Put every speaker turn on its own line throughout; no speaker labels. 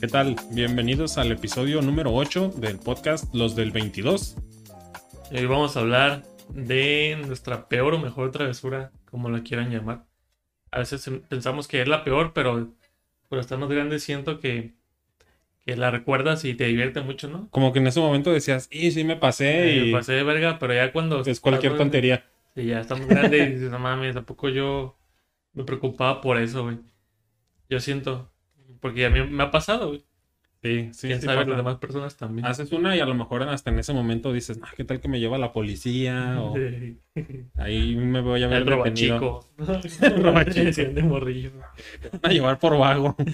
¿Qué tal? Bienvenidos al episodio número 8 del podcast Los del 22.
Hoy vamos a hablar de nuestra peor o mejor travesura, como la quieran llamar. A veces pensamos que es la peor, pero por estar más grande siento que, que la recuerdas y te divierte mucho, ¿no?
Como que en ese momento decías, y sí me pasé
Eh,
y
pasé de verga, pero ya cuando...
es cualquier tontería.
Sí, ya estamos grandes y dices, no mames, tampoco yo me preocupaba por eso, güey. Yo siento, porque a mí me ha pasado, güey.
Sí, sí,
Quién
sí
sabe, las demás personas también.
Haces una y a lo mejor hasta en ese momento dices, "Ah, ¿qué tal que me lleva la policía? O ahí me voy a ver
El
detenido.
robachico. de morrillo.
A llevar por vago.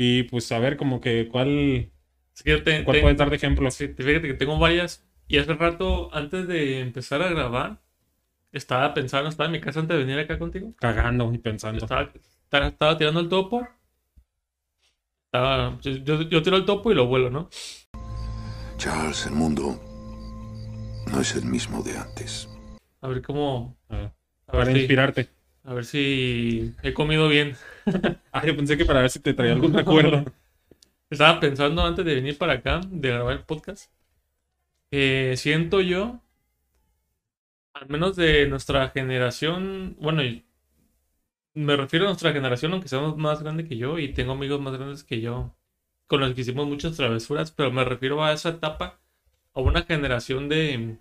Y pues a ver, como que cuál,
Es que yo te-
cuál
te-
puedes dar de ejemplo.
Sí, te- fíjate que tengo varias. Y hace rato, antes de empezar a grabar, estaba pensando, estaba en mi casa antes de venir acá contigo.
Cagando y pensando.
Estaba, estaba, estaba tirando el topo. Estaba, yo, yo- tiro el topo y lo vuelo, ¿no?
Charles, el mundo no es el mismo de antes.
A ver cómo.
A ver,
A ver,
para
si,
inspirarte.
a ver si he comido bien.
Ah, yo pensé que para ver si te traía algún recuerdo.
Estaba pensando antes de venir para acá, de grabar el podcast. que siento yo, al menos de nuestra generación, bueno, y me refiero a nuestra generación, aunque seamos más grandes que yo, y tengo amigos más grandes que yo, con los que hicimos muchas travesuras, pero me refiero a esa etapa, a una generación de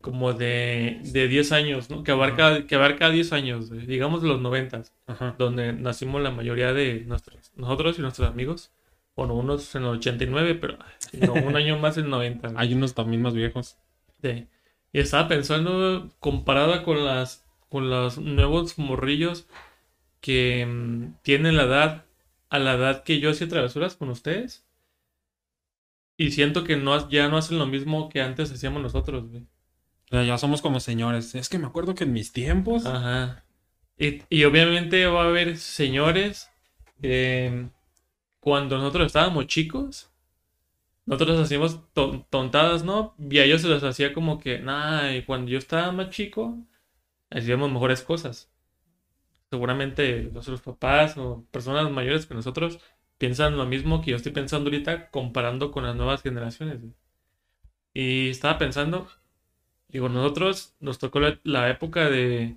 como de, de 10 años, ¿no? Que abarca, que abarca 10 años, digamos de los 90
Ajá.
donde nacimos la mayoría de nuestros, nosotros y nuestros amigos. Bueno, unos en el 89, pero no, un año más en el 90. güey.
Hay unos también más viejos.
Sí. Y estaba pensando, comparada con las con los nuevos morrillos que mm, tienen la edad, a la edad que yo hacía travesuras con ustedes. Y siento que no, ya no hacen lo mismo que antes hacíamos nosotros, güey.
O sea, ya somos como señores. Es que me acuerdo que en mis tiempos.
Ajá. Y, y obviamente va a haber señores que cuando nosotros estábamos chicos, nosotros hacíamos ton- tontadas, ¿no? Y a ellos se les hacía como que, nah, y cuando yo estaba más chico, hacíamos mejores cosas. Seguramente nuestros papás o personas mayores que nosotros piensan lo mismo que yo estoy pensando ahorita comparando con las nuevas generaciones. güey. Y estaba pensando, digo, nosotros nos tocó la, la época de,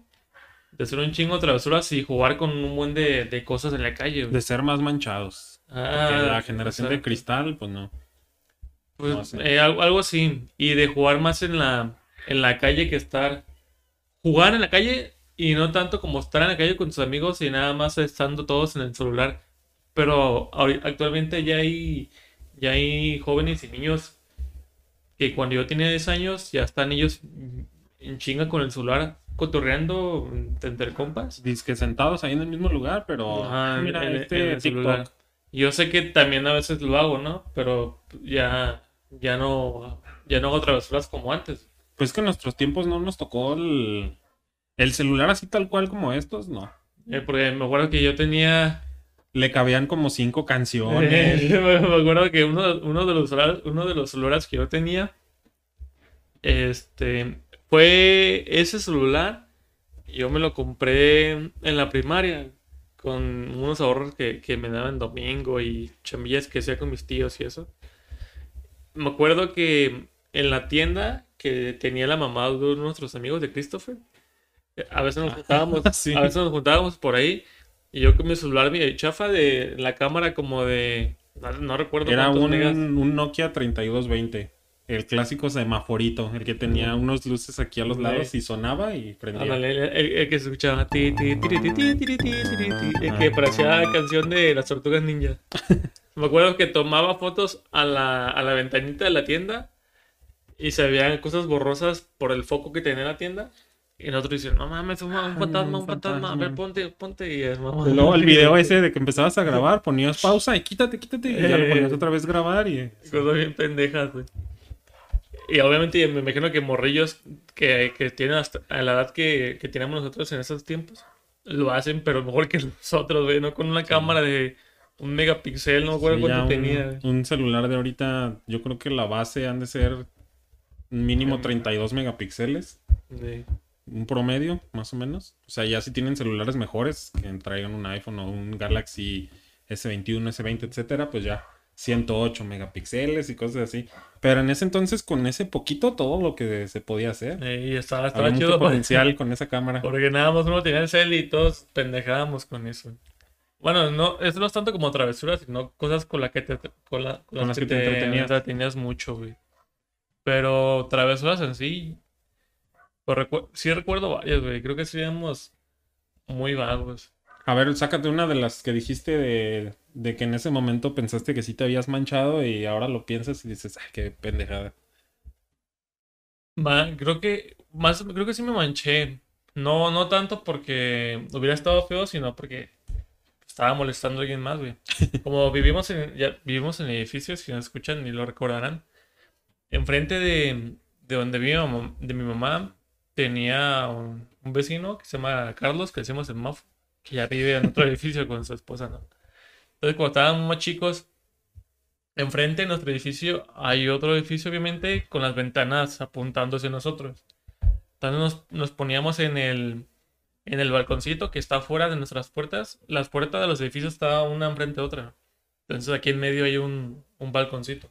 de hacer un chingo de travesuras y jugar con un buen de, de cosas en la calle. güey.
De ser más manchados.
Ah,
Porque la generación de cristal, pues no.
Pues,
No
eh, algo, algo así. Y de jugar más en la, en la calle que estar. Jugar en la calle y no tanto como estar en la calle con tus amigos y nada más estando todos en el celular. Pero actualmente ya hay, ya hay jóvenes y niños que cuando yo tenía 10 años ya están ellos en chinga con el celular cotorreando entre compas.
Dice sentados ahí en el mismo lugar, pero.
Ajá,
mira,
en-
este
en el
TikTok.
celular. Yo sé que también a veces lo hago, ¿no? Pero ya, ya no, ya no hago travesuras como antes.
Pues que en nuestros tiempos no nos tocó el, el celular así tal cual como estos, no.
Eh, porque me acuerdo que yo tenía,
Le cabían como cinco canciones.
me acuerdo que uno, uno de los celulares, uno de los celulares que yo tenía, este, fue ese celular. Yo me lo compré en la primaria con unos ahorros que, que me daban domingo y chambillas que hacía con mis tíos y eso. Me acuerdo que en la tienda que tenía la mamá de uno de nuestros amigos de Christopher, eh, a veces nos juntábamos,
sí.
a veces nos juntábamos por ahí y yo con mi celular mi chafa de la cámara como de no, no recuerdo
Era un,
megas.
un Nokia 3220. El clásico semaforito, el que tenía unos luces aquí a los lados y sonaba y prendía.
Ándale, el, el- el que se escuchaba ti, ti, ti, el que parecía la canción de las tortugas ninja. Me acuerdo que tomaba fotos a la, a la ventanita de la tienda y se veían cosas borrosas por el foco que tenía la tienda. Y nosotros dicen, no mames, un, un fantasma, un fantasma, a ver, ponte, ponte. Y es, mamá.
Luego el video ese de que empezabas a grabar, ponías pausa y quítate, quítate, y ya lo ponías otra vez grabar y...
Cosas bien pendejas, güey. Y obviamente me imagino que morrillos que, que tienen hasta a la edad que, que teníamos nosotros en esos tiempos lo hacen, pero mejor que nosotros, güey, ¿no? Con una cámara de un megapíxel, no me acuerdo
Sí,
cuánto
un,
tenía. güey.
un celular de ahorita, yo creo que la base han de ser mínimo 32 megapíxeles,
Sí.
un promedio, más o menos. O sea, ya si tienen celulares mejores, que traigan un iPhone o un Galaxy S21, S20, etcétera, pues ya 108 megapíxeles y cosas así. Pero en ese entonces, con ese poquito, todo lo que se podía hacer.
Y estaba, estaba
Había mucho
chido.
potencial con esa cámara.
Porque nada más uno tenía el cel y todos pendejábamos con eso. Bueno, no, eso no es tanto como travesuras, sino cosas con, la que te, con, la- con las, que, te,
entretenías.
entretenías mucho, güey. Pero travesuras en sí, pues recu- sí recuerdo varias, güey. Creo que seríamos muy vagos.
A ver, sácate una de las que dijiste de, de que en ese momento pensaste que sí te habías manchado y ahora lo piensas y dices, ay, qué pendejada.
Creo que más, creo que sí me manché. No, no tanto porque hubiera estado feo, sino porque estaba molestando a alguien más, güey. Como vivimos en, ya vivimos en edificios, si nos escuchan y lo recordarán. Enfrente de, de donde vive de mi mamá, tenía un, un vecino que se llama Carlos, que decimos el Mafo, que ya vive en otro edificio con su esposa, ¿no? Entonces, cuando estábamos chicos, Enfrente de nuestro edificio hay otro edificio, obviamente, con las ventanas apuntándose a nosotros. Entonces nos, nos poníamos en el, en el balconcito que está fuera de nuestras puertas. Las puertas de los edificios estaban una enfrente de otra. Entonces aquí en medio hay un, un balconcito.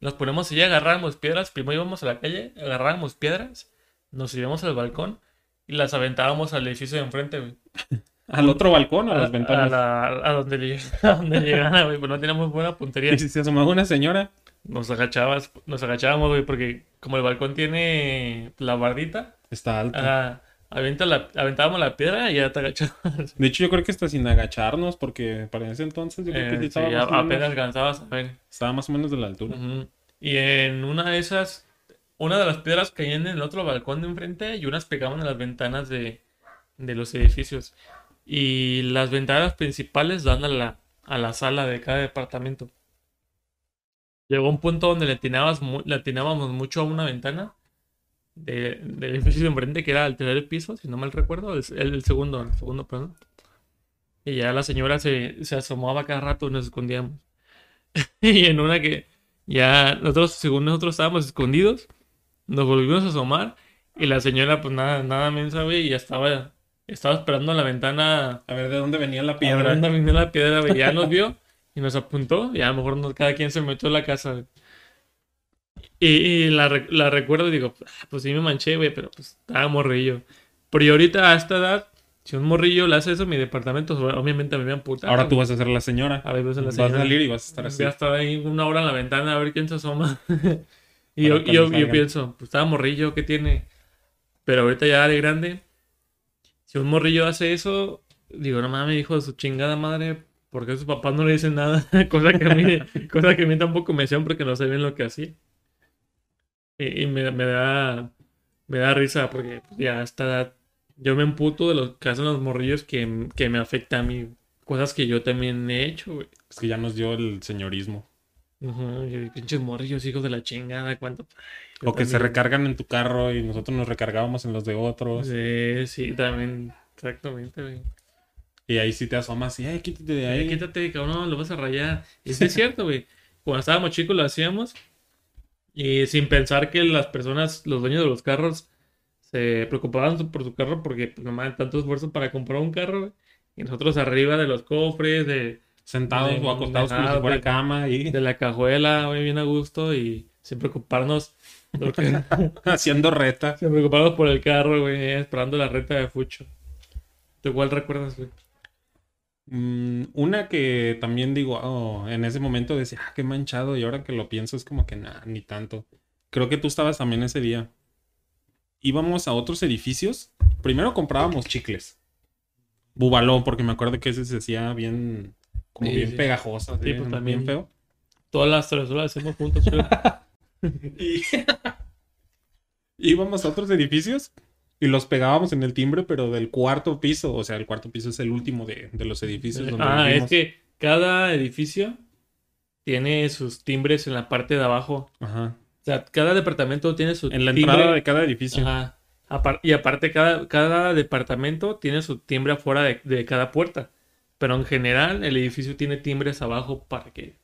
Nos ponemos y agarrábamos piedras. Primero íbamos a la calle, agarrábamos piedras, nos íbamos al balcón y las aventábamos al edificio de enfrente, güey.
¿Al otro balcón o a las
A,
ventanas?
la- a donde, lleg- donde llegara, güey. Pues no teníamos buena puntería.
Y si se asomaba una señora,
Nos agachabas, nos agachábamos, güey, porque como el balcón tiene la bardita,
está alto.
ah, avienta la, aventábamos la piedra y ya te agachabas.
De hecho, yo creo que hasta sin agacharnos, porque para ese entonces yo creo que
Eh,
sí
sí,
estaba,
a-
más o menos,
apenas alcanzabas a ver.
estaba más o menos de la altura.
Y en una de esas, una de las piedras caían en el otro balcón de enfrente y unas pegaban en las ventanas de, de los edificios. Y las ventanas principales dan a la, a la sala de cada departamento. Llegó un punto donde le, atinabas le atinábamos mucho a una ventana de- del edificio de enfrente, que era el tercer piso, si no mal recuerdo, el, el- segundo, el segundo, perdón. Y ya la señora se, se asomaba cada rato y nos escondíamos. y en una que ya nosotros, según nosotros estábamos escondidos, nos volvimos a asomar y la señora, pues nada, nada mensa, güey, y ya estaba, estaba esperando en la ventana
A ver de dónde venía la
piedra.
piedra.
Anda, vino la piedra, güey. Ya nos vio y nos apuntó. Y a lo mejor nos- cada quien se metió a la casa, güey. Y, y la, la recuerdo y digo, "Ah, pues sí me manché, güey, pero pues estaba morrillo. Pero y ahorita a esta edad, si un morrillo le hace eso en mi departamento, obviamente me voy a amputar.
Ahora tú vas a ser la señora.
A ver, vas a la
Vas a
señora.
salir y vas a estar así.
Voy a estar ahí una hora en la ventana a ver quién se asoma. y
Para
yo, yo, yo pienso, pues estaba morrillo, ¿qué tiene? Pero ahorita ya de grande, si un morrillo hace eso, digo, no mames, hijo de su chingada madre, porque sus papás no le dicen nada? cosa, que a mí, cosa que a mí tampoco me decían porque no sabían lo que hacía. Y, y me, me da, me da risa porque ya a esta edad yo me emputo de lo que hacen los morrillos que, que me afecta a mí. Cosas que yo también he hecho, güey.
Es que ya nos dio el señorismo.
Ujú, y pinches morrillos, hijos de la chingada, cuánto. Yo
O que se recargan en tu carro y nosotros nos recargábamos en los de otros.
Sí, sí, también. Exactamente, güey.
Y ahí sí te asomas y, ay, quítate de
Ay,
ahí.
quítate, cabrón, lo vas a rayar. Y sí es cierto, güey. Cuando estábamos chicos lo hacíamos. Y sin pensar que las personas, los dueños de los carros, se preocupaban por su carro porque pues nomás tanto esfuerzo para comprar un carro, güey. Y nosotros arriba de los cofres, de,
Sentados
de-
o acostados como
ajá,
si fuera
de-
cama y
de la cajuela, güey, bien a gusto. Y sin preocuparnos. porque-
haciendo reta.
Se preocupados por el carro, güey, esperando la reta de Fucho. ¿Tú cuál recuerdas, güey?
Mm, una que también digo, oh, en ese momento decía, ah, qué manchado. Y ahora que lo pienso es como que nada, ni tanto. Creo que tú estabas también ese día. Íbamos a otros edificios. Primero comprábamos chicles. Bubalón, porque me acuerdo que ese se hacía bien, como
Sí,
bien
sí.
pegajoso,
Sí, pues,
bien-
también.
bien feo.
Todas las travesuras las hacemos juntos, güey.
Y íbamos a otros edificios y los pegábamos en el timbre, pero del cuarto piso. O sea, el cuarto piso es el último de, de los edificios donde
Ah, es que cada edificio tiene sus timbres en la parte de abajo.
Ajá.
O sea, cada departamento tiene su
En la
timbre.
entrada de cada edificio.
Ajá. Apar- y aparte, cada, cada departamento tiene su timbre afuera de, de cada puerta. Pero en general, el edificio tiene timbres abajo para que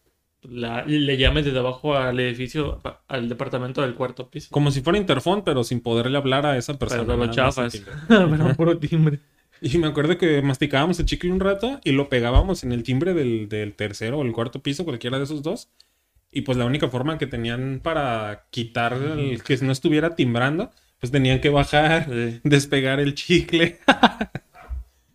la- le llames desde abajo al edificio, al departamento del cuarto piso.
Como si fuera interfón, pero sin poderle hablar a esa persona.
Pero lo chafas. Pero puro timbre.
Y me acuerdo que masticábamos el chicle un rato y lo pegábamos en el timbre del, del tercero o el cuarto piso, cualquiera de esos dos. Y pues la única forma que tenían para quitar el, que no estuviera timbrando, pues tenían que bajar,
Sí.
despegar el chicle.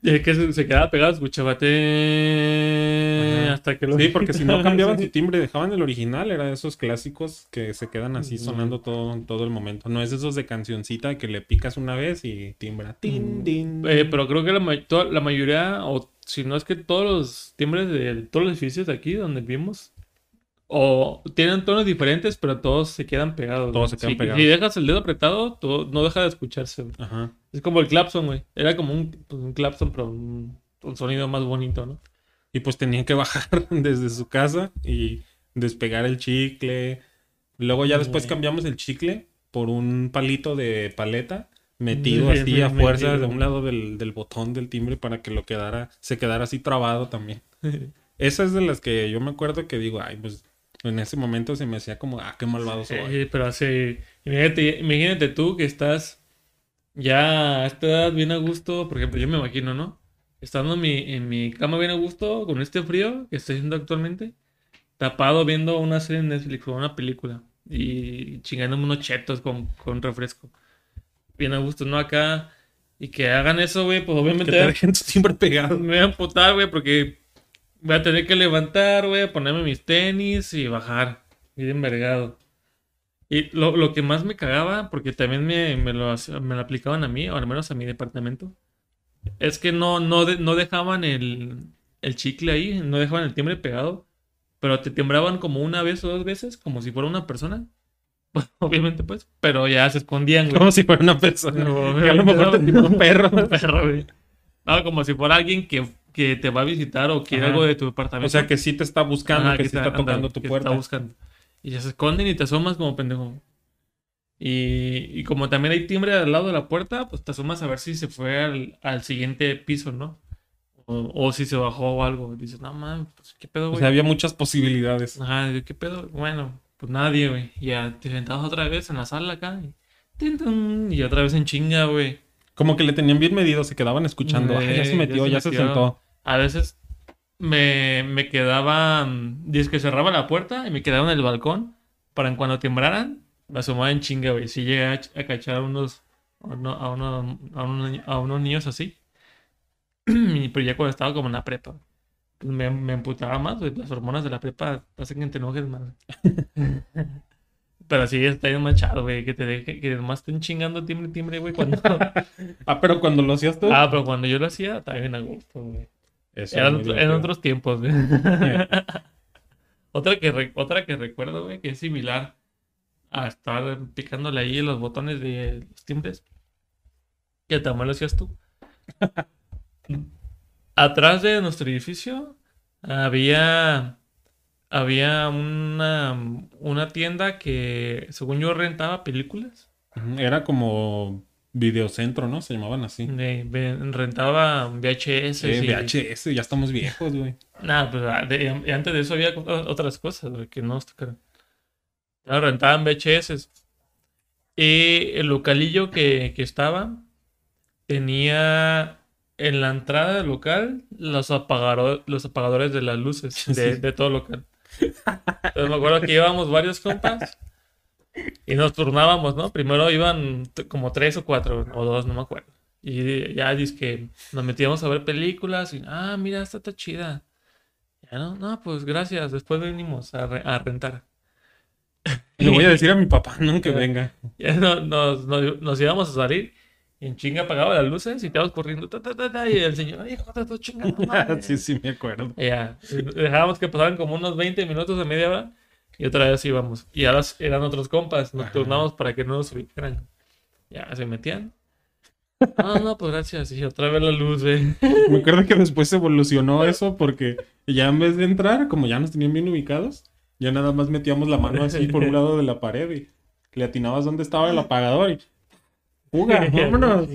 Es que se, quedaba pegado, escuchaba te-
Ajá.
hasta que lo
Sí, porque si no cambiaban su timbre, dejaban el original, era de esos clásicos que se quedan así sonando todo, todo el momento. No es esos de cancioncita que le picas una vez y timbra. Tin, tin.
Eh, pero creo que la, ma- toda- la mayoría, o si no es que todos los timbres de todos los edificios de aquí donde vivimos, o tienen tonos diferentes, pero todos se quedan pegados.
Todos
güey.
se quedan
Si-
pegados.
Si dejas el dedo apretado, todo, no deja de escucharse. güey.
Ajá.
Es como el clapson, güey. Era como un, pues, un clapson, pero un, un sonido más bonito, ¿no?
Y pues tenían que bajar desde su casa y despegar el chicle. Luego ya después cambiamos el chicle por un palito de paleta metido
Sí,
así
sí,
a fuerza
metido.
de un lado del, del botón del timbre para que lo quedara, se quedara así trabado también. Esa es de las que yo me acuerdo que digo, ay, pues en ese momento se me hacía como, ah, qué malvado soy.
Sí, pero así, imagínate, imagínate tú que estás ya a esta edad bien a gusto, por ejemplo, yo me imagino, ¿no? Estando en mi, en mi cama bien a gusto, con este frío que estoy haciendo actualmente, tapado viendo una serie en Netflix o una película y chingándome unos chetos con, con refresco. Bien a gusto, ¿no? Acá, y que hagan eso, güey, pues
Que
obviamente
te dejen tu timbre pegado.
me voy a amputar, güey, porque voy a tener que levantar, güey, ponerme mis tenis y bajar. Bien envergado. Y lo, lo que más me cagaba, porque también me, me lo, me lo aplicaban a mí, o al menos a mi departamento, es que no, no, de- no dejaban el, el chicle ahí, no dejaban el timbre pegado, pero te timbraban como una vez o dos veces, como si fuera una persona. Obviamente, pues, pero ya se escondían, güey.
Como si fuera una persona.
No,
a lo mejor te un perro.
un perro, güey. No, como si fuera alguien que, que te va a visitar o quiere
Ajá.
algo de tu departamento.
O sea, que sí te está buscando,
Ajá,
que, sí está
ándale,
tocando tu
que te
puerta.
está buscando. Y ya se esconden y te asomas como pendejo. Y, y como también hay timbre al lado de la puerta, pues te asomas a ver si se fue al, al siguiente piso, ¿no? O, o si se bajó o algo. Y dices, no mames, pues qué pedo,
O
güey.
sea, había muchas posibilidades.
Ajá, ¿qué pedo? Bueno, pues nadie, güey. Y ya te sentabas otra vez en la sala acá. Y, tin, tin, y otra vez en chinga, güey.
Como que le tenían bien medido, se quedaban escuchando. "Ay, ya se
ya
metió, ya se,
metió".
sentó.
A veces me, me quedaba. mm, Dice que cerraba la puerta y me quedaba en el balcón para en cuando timbraran, me asomaba en chinga, güey. Si llegué a, ch- a cachar a unos, a, uno- a, uno- a unos, a unos niños así. Pero ya cuando estaba como en la prepa, pues me, me emputaba más, güey. Las hormonas de la prepa hacen que te enojes más. Pero sí, está bien manchado, güey. Que te deje, que nomás estén chingando timbre, timbre, güey. Cuando...
Ah, pero cuando lo hacías tú.
ah, pero cuando yo lo hacía, estaba bien a gusto, güey.
Eso era divertido.
otros tiempos, güey. otra, que otra que recuerdo, güey, que es similar a estar picándole ahí los botones de los timbres. Que también lo hacías tú. Atrás de nuestro edificio había, había una, una tienda que, según yo, rentaba películas.
Era como videocentro, ¿no? Se llamaban así.
De- ve- rentaba VHS.
Eh,
y-
VHS, ya estamos viejos, güey.
Nah, pues ah, de- antes de eso había otras cosas güey, que no nos tocaron. Ya rentaban VHS. Y el localillo que, que estaba tenía en la entrada del local los, apagaro- los apagadores de las luces de,
Sí.
de todo local. Entonces me acuerdo que íbamos varios compas y nos turnábamos, ¿no? Primero iban como tres o cuatro o dos, no me acuerdo. Y ya dice que nos metíamos a ver películas y, ah, mira, esta está chida. Ya no, no, pues gracias. Después venimos a, re- a rentar.
Le voy a decir a mi papá, ¿no? Que venga.
Ya no- nos, nos, nos íbamos a salir y en chinga apagaba las luces y estábamos corriendo. ta, ta, ta, ta, y el señor, ay, hijo, te estoy chingando. madre".
sí, sí, me acuerdo.
Y ya, dejábamos que pasaran como unos 20 minutos a media hora y otra vez íbamos. Y ahora eran otros compas, nos
Ajá.
turnamos para que no nos ubicaran. Ya se metían. No, no, pues gracias. Y otra vez la luz, güey.
Me acuerdo que después evolucionó eso porque ya en vez de entrar, como ya nos tenían bien ubicados, ya nada más metíamos la mano así por un lado de la pared y le atinabas dónde estaba el apagador y... ¡Fuga! ¡Vámonos!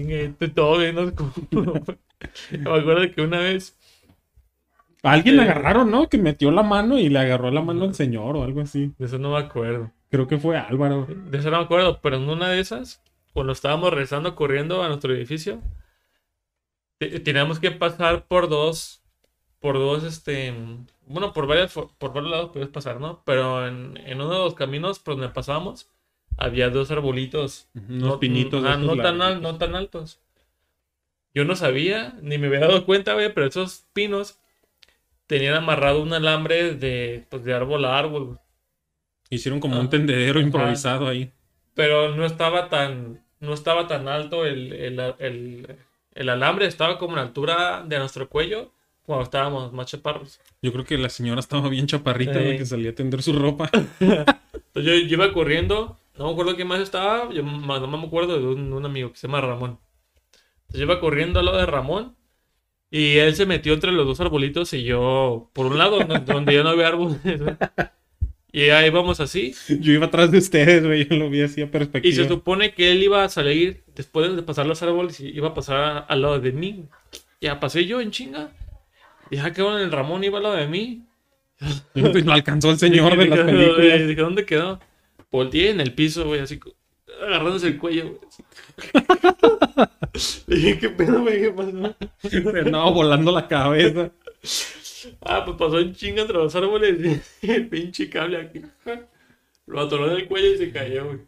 Todo bien. Me acuerdo que una vez
A alguien le agarraron, ¿no? Que metió la mano y le agarró la mano al señor o algo así.
De eso no me acuerdo.
Creo que fue Álvaro.
De eso no me acuerdo, pero en una de esas, cuando estábamos regresando corriendo a nuestro edificio, te- teníamos que pasar por dos, por dos, este, bueno, por varias, por varios lados puedes pasar, ¿no? Pero en, en uno de los caminos por donde pasamos había dos arbolitos.
Unos pinitos.
ah, no, tan al- no tan altos. Yo no sabía, ni me había dado cuenta, güey, pero esos pinos tenían amarrado un alambre de, pues, de árbol a árbol. güey.
Hicieron como un tendedero
Ajá.
improvisado ahí.
Pero no estaba tan, no estaba tan alto el, el, el, el alambre, estaba como a la altura de nuestro cuello cuando estábamos más chaparros.
Yo creo que la señora estaba bien chaparrita,
Sí.
que salía a tender su ropa.
Entonces yo, yo iba corriendo, no me acuerdo quién más estaba, yo no me acuerdo de un, un amigo que se llama Ramón. Entonces yo iba corriendo al lado de Ramón y él se metió entre los dos arbolitos y yo, por un lado, no- donde yo no había árboles. ¿no? Y ahí vamos así.
Yo iba atrás de ustedes, güey, yo lo vi así a
Y se
perspectiva.
supone que él iba a salir después de pasar los árboles y iba a pasar al lado de mí. Ya pasé yo en chinga. Y ya que bueno, el Ramón iba al lado de mí.
Lo alcanzó el señor de las películas.
Dije, ¿dónde quedó? Volteé en el piso, güey, así agarrándose el cuello, güey. Le dije, ¿qué pedo, güey? ¿Qué pasó?
No, volando la cabeza.
Ah, pues pasó en chinga entre los árboles y el pinche cable aquí. Lo atoró en el cuello y se cayó, güey.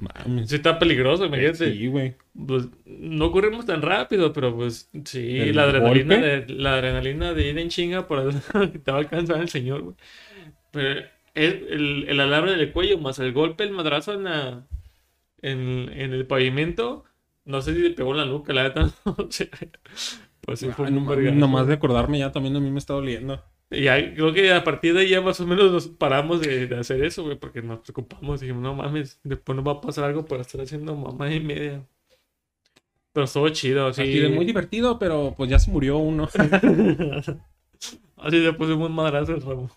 Mames.
Sí está peligroso, imagínate.
Sí, güey.
Pues no corremos tan rápido, pero pues sí,
¿El
la adrenalina,
golpe?
de, la adrenalina de ir en chinga por eso te va a alcanzar el señor, güey. Pero el, el, el alambre del cuello más el golpe, el madrazo en la en, en el pavimento, no sé si le pegó en la nuca, la neta. Pues sí, fue un
nomás de acordarme ya también a mí me está doliendo.
Y ya, creo que a partir de ahí ya más o menos nos paramos de, de hacer eso, güey, porque nos preocupamos. Dijimos, no mames, después nos va a pasar algo por estar haciendo mamá y media. Pero estuvo chido, sí.
Muy divertido, pero pues ya se murió uno.
Así le pusimos un madrazo al Ramón.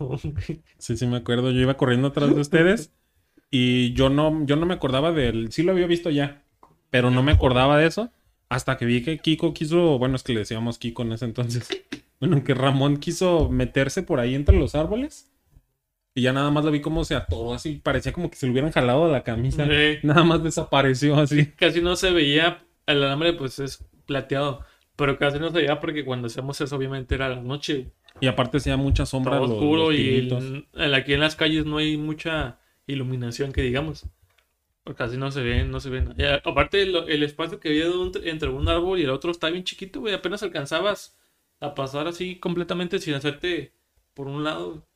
Sí, sí me acuerdo. Yo iba corriendo atrás de ustedes y yo no, yo no me acordaba del... Sí lo había visto ya, pero no me acordaba de eso hasta que vi que Kiko quiso... Bueno, es que le decíamos Kiko en ese entonces. Bueno, que Ramón quiso meterse por ahí entre los árboles y ya nada más lo vi como se atoró así. Parecía como que se le hubieran jalado de la camisa.
Sí.
Nada más desapareció así.
Casi no se veía, el alambre pues es plateado, pero casi no se veía porque cuando hacemos eso obviamente era la noche,
Y aparte hacía mucha sombra.
todo
los-
oscuro
los
y el- el- aquí en las calles no hay mucha iluminación que digamos. Porque casi no se ve, no se ve nada. Y a- aparte el, el espacio que había entre un árbol y el otro está bien chiquito, güey, apenas alcanzabas a pasar así completamente sin hacerte por un lado.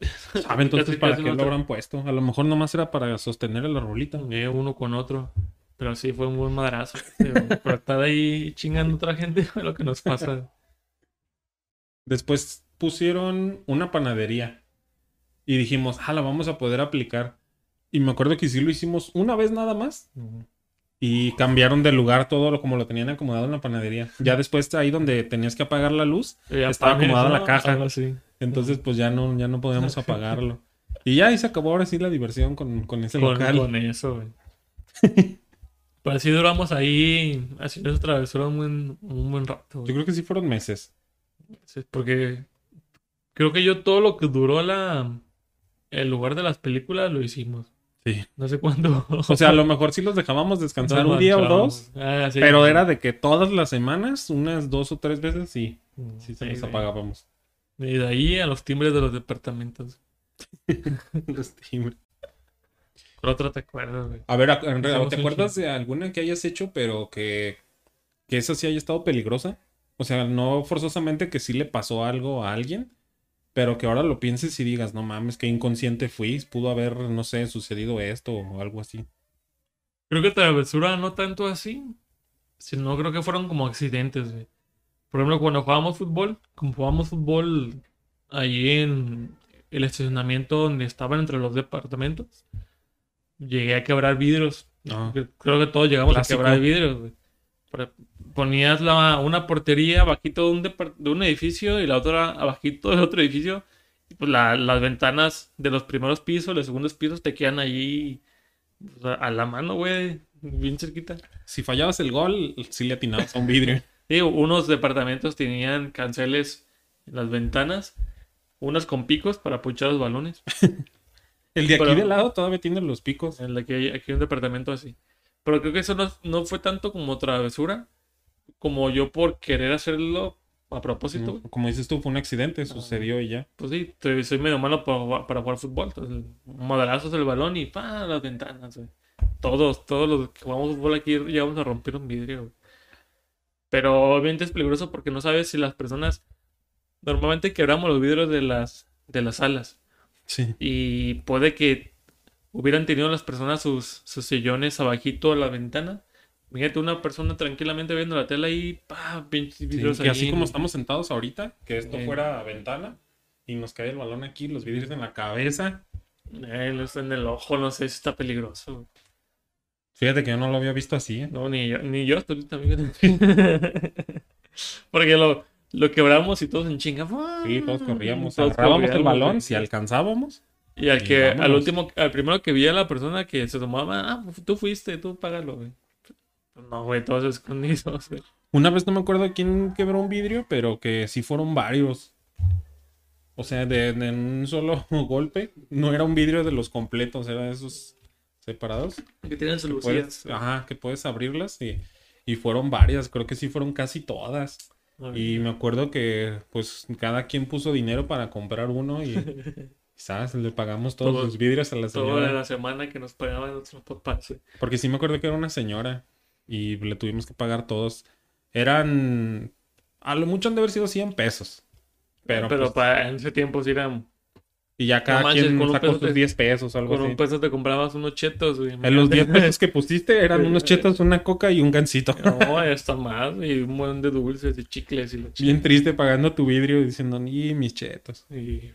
¿Sabe entonces para qué lo habrán puesto? A lo mejor nomás era para sostener el arbolito.
Eh, uno con otro. Pero sí, fue un buen madrazo. Pero, pero estar ahí chingando a otra gente lo que nos pasa.
Después pusieron una panadería. Y dijimos, ah, la vamos a poder aplicar. Y me acuerdo que sí lo hicimos una vez nada más. Y cambiaron de lugar todo lo como lo tenían acomodado en la panadería. Ya después ahí donde tenías que apagar la luz,
Y
Estaba acomodada
¿no?
la caja.
Así.
entonces pues ya no, ya no podíamos apagarlo. Y ya ahí se acabó ahora sí la diversión con, con ese
Con,
local.
con eso, güey. Pero así duramos ahí haciendo esa travesura un buen, un buen rato,
Yo creo que sí fueron meses.
Porque creo que yo todo lo que duró la el lugar de las películas lo hicimos.
Sí.
No sé cuándo.
O sea, a lo mejor sí los dejábamos descansar un día o dos.
Ah, sí.
Pero era de que todas las semanas, unas dos o tres veces, sí, sí se los apagábamos.
Y de ahí a los timbres de los departamentos.
Los timbres.
¿Cuál otra te acuerdas, güey?
A ver, en realidad,
Hacemos
¿te acuerdas de alguna que hayas hecho, pero que, que esa sí haya estado peligrosa? O sea, no forzosamente que sí le pasó algo a alguien, pero que ahora lo pienses y digas, no mames, qué inconsciente fui, pudo haber, no sé, sucedido esto o algo así.
Creo que travesura no tanto así, sino creo que fueron como accidentes, güey. Por ejemplo, cuando jugábamos fútbol, como jugábamos fútbol ahí en el estacionamiento donde estaban entre los departamentos, llegué a quebrar vidrios.
Ah.
Creo- Creo que todos llegamos
Clásico.
a quebrar vidrios, güey. Ponías la, una portería abajito de un, de un edificio y la otra abajito del otro edificio. Y pues la- las ventanas de los primeros pisos, los segundos pisos te quedan allí pues, a, a la mano, güey. Bien cerquita.
Si fallabas el gol, sí le atinabas a un vidrio.
Digo, unos departamentos tenían canceles en las ventanas, unas con picos para puchar los balones.
El de aquí
Pero-
de lado todavía tiene los picos.
La que hay, aquí hay un departamento así. Pero creo que eso no, no fue tanto como travesura. como yo por querer hacerlo a propósito, güey.
Como dices tú, fue un accidente, sucedió y ya.
Pues sí, soy, medio malo para, para jugar fútbol. Entonces, madrazos del balón y pa, las ventanas, güey. Todos, todos los que jugamos fútbol aquí llegamos a romper un vidrio, güey. Pero obviamente es peligroso porque no sabes si las personas. Normalmente quebramos los vidrios de las, de las salas.
Sí.
Y puede que hubieran tenido las personas sus, sus sillones abajito a la ventana. Fíjate, una persona tranquilamente viendo la tela y pa, pinches
Sí,
vidrios
que así como estamos sentados ahorita, que esto
Eh.
fuera ventana y nos cae el balón aquí, los vidrios en la cabeza.
Eh, no está en el ojo, no sé si está peligroso.
Fíjate que yo no lo había visto así. ¿eh?
No, ni yo, ni yo fíjate. Porque lo, lo quebramos y todos en chinga.
Sí, todos corríamos,
Todos
agarrábamos el balón, si alcanzábamos.
Y al que, al último, al primero que vi a la persona que se tomaba, ah, tú fuiste, tú págalo, güey. No, güey, todos escondidos, güey.
Una vez no me acuerdo quién quebró un vidrio, pero que sí fueron varios. O sea, de, de un solo golpe. No era un vidrio de los completos, era de esos separados.
Que tienen
Que
soluciones.
puedes, ajá, que puedes abrirlas y, y fueron varias, creo que sí fueron casi todas. Y me acuerdo que pues cada quien puso dinero para comprar uno y ¿sabes? le pagamos todos
Todo-
los vidrios a la
Toda
señora.
la semana que nos pagaban nuestros papás.
Porque sí me acuerdo que era una señora y le tuvimos que pagar todos. Eran, a lo mucho han de haber sido 100 pesos. Pero,
Pero
pues,
para en ese tiempo sí eran.
y ya cada
manches,
quien
con
sacó sus
te-
10 pesos o algo
Con
así.
un peso te comprabas unos chetos, güey.
En los 10 pesos que pusiste eran unos chetos, una coca y un gancito.
No, hasta más, y un montón de dulces y chicles y.
Bien triste pagando tu vidrio y diciendo, ni mis chetos.
Y...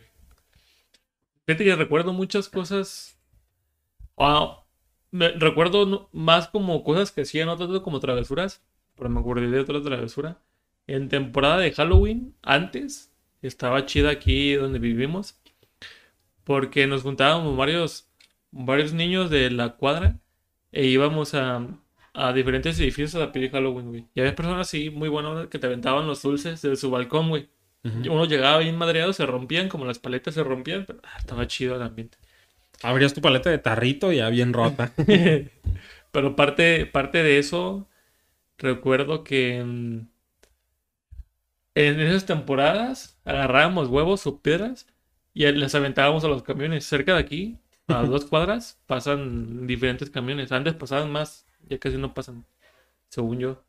Fíjate que recuerdo muchas cosas. Ah, me- recuerdo más como cosas que hacían, no tanto como travesuras. Pero me acordé de otra travesura. En temporada de Halloween, antes, estaba chida aquí donde vivimos. Porque nos juntábamos varios, varios niños de la cuadra e íbamos a, a diferentes edificios a pedir Halloween, güey. Y había personas así muy buenas que te aventaban los dulces de su balcón, güey. Uno llegaba bien madreado, se rompían, como las paletas se rompían, pero ah, estaba chido el ambiente.
Abrías tu paleta de tarrito ya bien rota.
pero parte, parte de eso, recuerdo que mm, en esas temporadas agarrábamos huevos o piedras y les aventábamos a los camiones. Cerca de aquí, a dos cuadras, pasan diferentes camiones. Antes pasaban más, ya casi no pasan, según yo.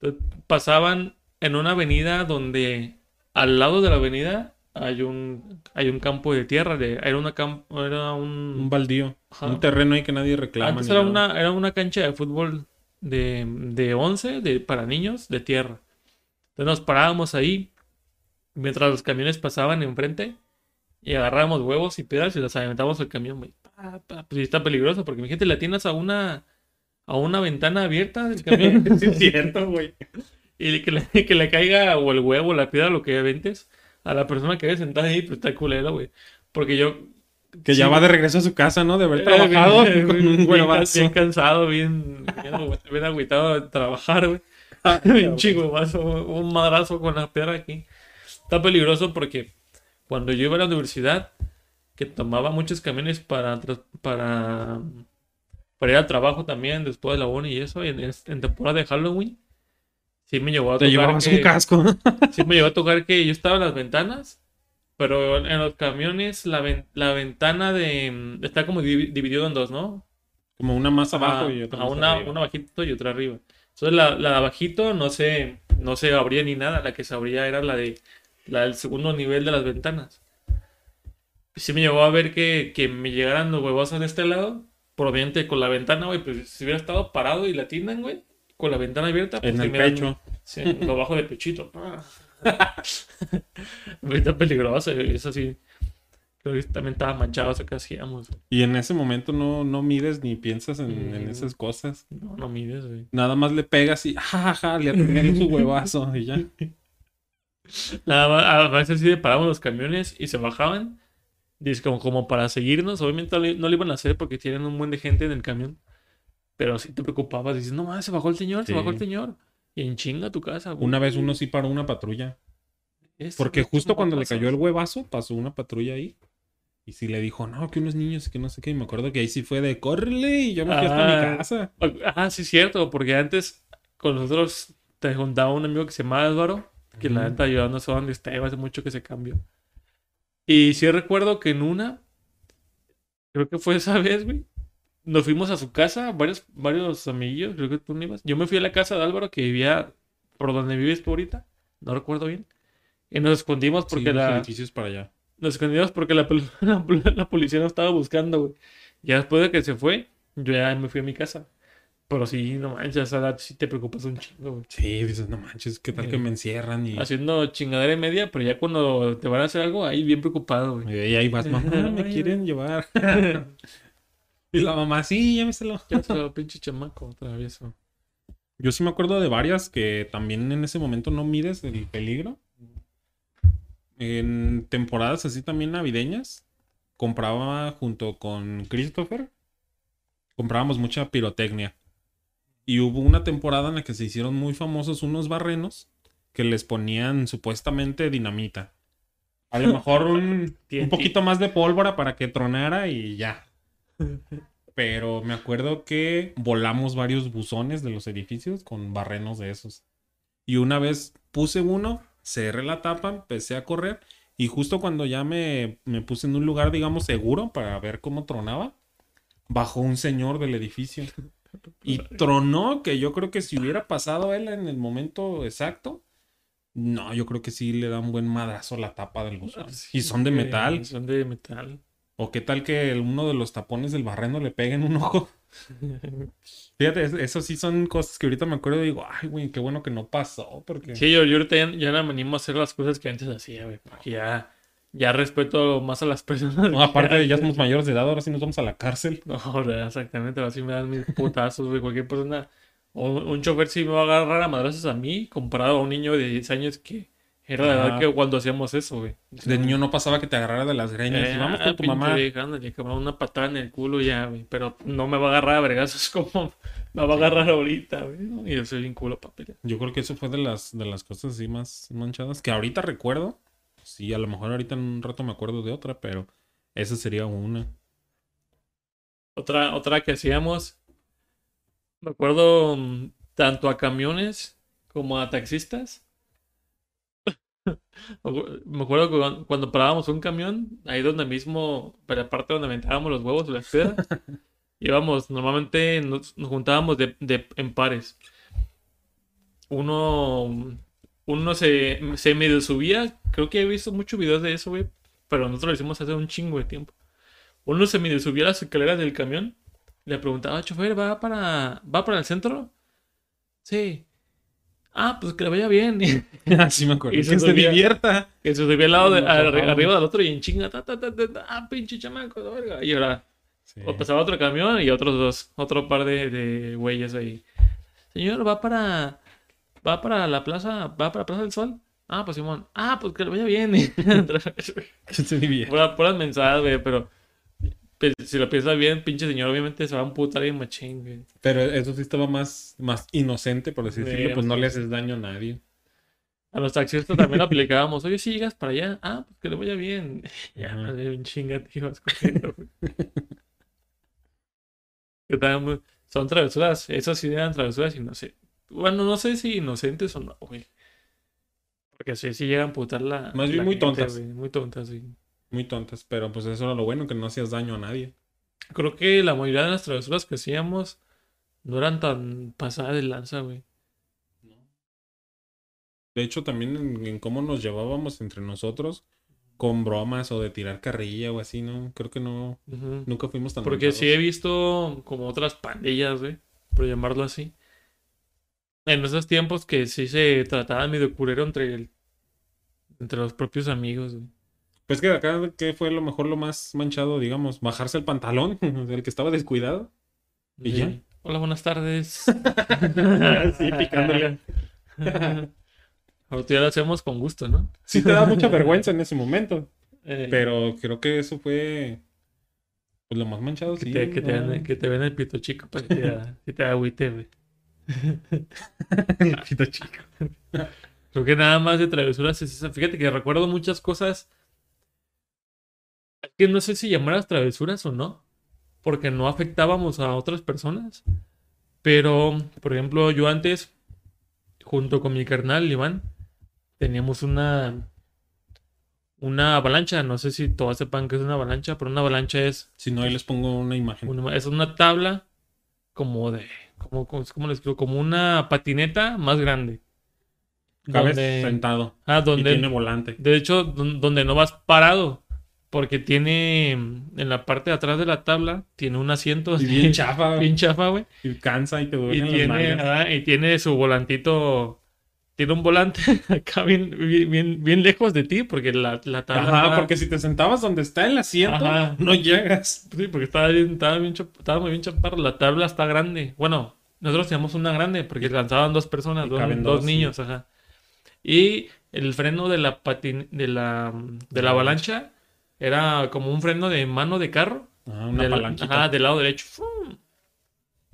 Entonces, pasaban en una avenida donde al lado de la avenida hay un, hay un campo de tierra. De, era una cam- era
un
un,
baldío.
Ajá.
Un terreno ahí que nadie reclama.
antes era
nada.
una, era una cancha de fútbol de, de 11 de, para niños de tierra. Entonces nos parábamos ahí mientras los camiones pasaban enfrente y agarrábamos huevos y piedras y los aventábamos al camión, güey. Pa, pa, Pues está peligroso porque imagínate, le atinas a una, a una ventana abierta del camión.
Sí, es cierto, güey.
Y que le, que le caiga o el huevo o la piedra, lo que aventes, a la persona que ve sentada ahí, pues está culero, güey. Porque yo
Que ya
Sí.
va de regreso a su casa, ¿no? De haber
eh,
trabajado
bien-
con un
bien,
huevazo.
bien cansado, bien, bien, bien agüitado de trabajar, güey.
Ah,
Un chingüemazo, un madrazo con la piedra aquí. Está peligroso porque cuando yo iba a la universidad, que tomaba muchos camiones para, para, para ir al trabajo también después de la uni y eso, en, en temporada de Halloween, sí me llevó a
Te
tocar
llevabas
que-
un casco.
Sí me llegó a tocar que yo estaba en las ventanas, pero en los camiones la, ven- la ventana de... Está como divi- dividido en dos, ¿no?
Como una más abajo
a,
y otra
a
más
una,
arriba.
una abajito y otra arriba. Entonces la, la de abajito no se, no se abría ni nada, la que se abría era la de la del segundo nivel de las ventanas. Sí me llegó a ver que, que me llegaran los huevos de este lado, probablemente con la ventana, güey, pues si hubiera estado parado y la tinan, güey, con la ventana abierta, pues
En el
me dan-
pecho.
Sí, lo bajo de pechito. Está peligroso, eso sí. Creo que también estaba manchado eso que hacíamos.
Y en ese momento no, no mides ni piensas en, en
Mm.
esas cosas.
No, no mides, güey.
Nada más le pegas y jajaja, le atiné su huevazo y ya.
Nada más, a veces sí paraban los camiones y se bajaban. Dice como, como para seguirnos. Obviamente no le, no lo iban a hacer porque tienen un buen de gente en el camión. Pero sí te preocupabas. Dices, no mames, se bajó el señor, se
Sí.
bajó el señor. Y en chinga tu casa. güey.
Una vez uno sí paró una patrulla. Porque justo cuando le cayó el huevazo, pasó una patrulla ahí. Y sí le dijo, no, que unos niños, que no sé qué. Y me acuerdo que ahí sí fue de, córrele. Y yo me fui hasta
Ah.
mi casa.
Ah, sí, cierto, porque antes con nosotros te juntaba un amigo que se llama Álvaro, que la neta ayudándonos a donde estaba, hace mucho que se cambió. Y sí recuerdo que en una, creo que fue esa vez, güey, nos fuimos a su casa, varios, varios amiguillos, creo que tú no ibas. Yo me fui a la casa de Álvaro, que vivía por donde vives tú ahorita, no recuerdo bien. Y nos escondimos porque
Sí,
la...
edificios para allá.
Nos escondimos porque la, la, la policía nos estaba buscando, güey. Ya después de que se fue, yo ya me fui a mi casa. Pero sí, no manches, a esa edad sí te preocupas un chingo, güey.
Sí, dices, no manches, ¿qué tal que
Eh,
me encierran? Y,
Haciendo chingadera y media, pero ya cuando te van a hacer algo, ahí bien preocupado, güey.
y ahí vas, mamá, me quieren llevar. y la mamá, sí, lléveselo.
Ya se lo pinche chamaco, travieso.
Yo sí me acuerdo de varias que también en ese momento no mides el peligro. En temporadas así también navideñas, compraba junto con Christopher, comprábamos mucha pirotecnia. Y hubo una temporada en la que se hicieron muy famosos unos barrenos que les ponían supuestamente dinamita. A lo mejor un, un poquito más de pólvora para que tronara y ya. Pero me acuerdo que volamos varios buzones de los edificios con barrenos de esos. Y una vez puse uno, cerré la tapa, empecé a correr. Y justo cuando ya me, me puse en un lugar, digamos, seguro para ver cómo tronaba, bajó un señor del edificio. Y tronó, que yo creo que si hubiera pasado él en el momento exacto, no, yo creo que sí le da un buen madrazo a la tapa del buzón. Y son de metal.
Son de metal.
O qué tal que el- uno de los tapones del barreno le pegue en un ojo. Fíjate, es- eso sí son cosas que ahorita me acuerdo y digo, ay, güey, qué bueno que no pasó, porque...
Sí, yo, yo ahorita ya, ya no me animo a hacer las cosas que antes hacía, güey. Porque ya, ya respeto más a las personas.
No, aparte, ya somos mayores de edad, ahora sí nos vamos a la cárcel.
No, ahora, exactamente, ahora sí me dan mis putazos, güey. Cualquier persona, o un, un chofer sí me va a agarrar a madrazos a mí, comparado a un niño de 10 años que era la edad que cuando hacíamos eso, güey.
De niño no pasaba que te agarrara de las greñas. y
Eh,
vamos
ah,
con tu mamá.
ándale, cabrón, una patada en el culo ya, güey. Pero no me va a agarrar a vergazos como me va a agarrar ahorita, güey. Y yo soy bien culo para pelear.
Yo creo que eso fue de las, de las cosas así más manchadas que ahorita recuerdo. Sí, a lo mejor ahorita en un rato me acuerdo de otra, pero esa sería una.
Otra, otra que hacíamos, me acuerdo mm, tanto a camiones como a taxistas. Me acu- Me acuerdo que cuando- cuando parábamos un camión, ahí donde mismo, para la parte donde aventábamos los huevos o las piedras, íbamos, normalmente nos, nos juntábamos de, de- en pares. Uno, uno se, se medio subía, creo que he visto muchos videos de eso, güey, pero nosotros lo hicimos hace un chingo de tiempo. Uno se medio subía a las escaleras del camión, le preguntaba, chofer, ¿va para, ¿va para el centro? Sí. Ah, pues que le vaya bien.
Así me acuerdo.
Y
que
se
se
subía-
divierta.
Que se subía al lado de, arriba del otro y en chinga, ta, ta, ta, ta, ah, pinche chamaco, la verga. Y ahora
Sí.
o pasaba otro camión y otros dos, otro par de, de güeyes ahí. Señor, va para, va para la plaza, va para Plaza del Sol. Ah, pues Simón. Ah, pues que le vaya bien.
Que se divierta.
Pura- puras mensajes, güey, pero si lo piensas bien, pinche señor, obviamente se va a emputar bien machín, güey.
Pero eso sí estaba más, más inocente, por así
Sí,
decirlo. Pues no le haces daño a nadie.
A los taxistas también lo aplicábamos. Oye, si llegas para allá, ah, pues que le vaya bien. Ya, madre, bien chinga, tío, corriendo, güey. Muy- Son travesuras, esas sí eran travesuras inocentes. Bueno, no sé si inocentes o no, güey. Porque sí, sí llegan a putar la.
Más bien
la
muy
gente,
tontas.
güey, Muy tontas, sí.
Muy tontas, pero pues eso era lo bueno, que no hacías daño a nadie.
Creo que la mayoría de las travesuras que hacíamos no eran tan pasadas de lanza, güey.
De hecho, también en, en cómo nos llevábamos entre nosotros, con bromas o de tirar carrilla o así, ¿no? Creo que no, nunca fuimos tan
Porque sí he visto como otras pandillas, güey, por llamarlo así. En esos tiempos que sí se trataba medio curero entre el, entre los propios amigos, güey.
Pues que acá, ¿qué fue lo mejor, lo más manchado, digamos? Bajarse el pantalón, el que estaba descuidado. ¿Y
Sí.
ya?
Hola, buenas tardes.
Sí, picándole.
Ahorita ya lo hacemos con gusto, ¿no?
Sí te da mucha vergüenza en ese momento,
Eh,
pero creo que eso fue pues, lo más manchado,
que
sí.
te, que te ven, que te ven el pito chico para que te, da- que te agüite, güey.
El pito chico.
Creo que nada más de travesuras es esa. Fíjate que recuerdo muchas cosas. Que no sé si llamarlas travesuras o no. Porque no afectábamos a otras personas. Pero, por ejemplo, yo antes junto con mi carnal Iván, teníamos una una avalancha. No sé si todos sepan que es una avalancha, pero una avalancha es,
Si no, ahí les pongo una imagen.
una, es una tabla como de, como, como, ¿cómo les explico? Como una patineta más grande.
Cabes
Donde-
sentado.
ah,
Y
donde,
tiene volante.
de hecho, don- donde no vas parado. Porque tiene en la parte de atrás de la tabla, tiene un asiento
Y
así,
bien chafa.
bien chafa, güey.
Y cansa y te
Y
duelen las
tiene, y tiene su volantito. Tiene un volante acá bien, bien, bien, lejos de ti, porque la, la tabla.
Ajá, porque si te sentabas donde está el asiento,
Ajá.
no llegas.
Sí, porque estaba, bien, estaba, bien chap- estaba muy bien chaparro. La tabla está grande. Bueno, nosotros teníamos una grande porque lanzaban dos personas,
Y
dos,
caben
dos
dos,
niños, ajá. Y el freno de la patin de la, de la avalancha era como un freno de mano de carro.
Ajá, una
del,
palanquita.
ajá, del lado derecho.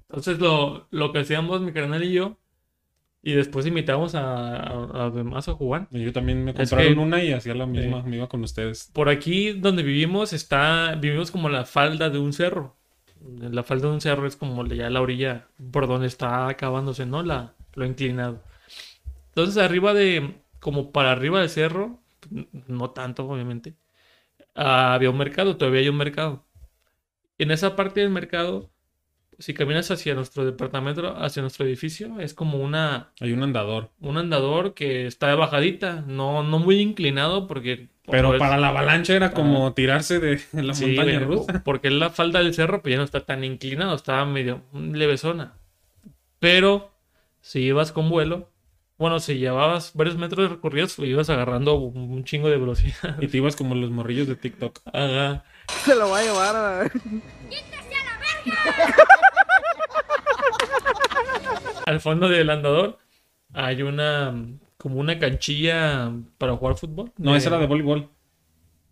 Entonces lo, lo que hacíamos mi carnal y yo, y después invitábamos a, a, a los demás a jugar.
Y Yo también me
Es
compraron
que-
una y hacía la misma, me iba con ustedes.
Por aquí donde vivimos está, vivimos como la falda de un cerro. La falda de un cerro es como ya la orilla por donde está acabándose, ¿no? La, lo inclinado. Entonces arriba de, como para arriba del cerro, no tanto obviamente, había un mercado, todavía hay un mercado. En esa parte del mercado, si caminas hacia nuestro departamento, hacia nuestro edificio, es como una,
Hay un andador.
un andador que está de bajadita, no, no muy inclinado porque...
Pero para la avalancha era como tirarse de la
Sí,
montaña rusa.
Porque la falda del cerro pues ya no está tan inclinado, estaba medio levesona. Pero si ibas con vuelo, bueno, si llevabas varios metros recorridos, pues, ibas agarrando un, chingo de velocidad.
Y te ibas como los morrillos de TikTok.
Ajá.
Se lo va a llevar a...
Al fondo del andador hay una como una canchilla para jugar fútbol.
No, esa era de voleibol.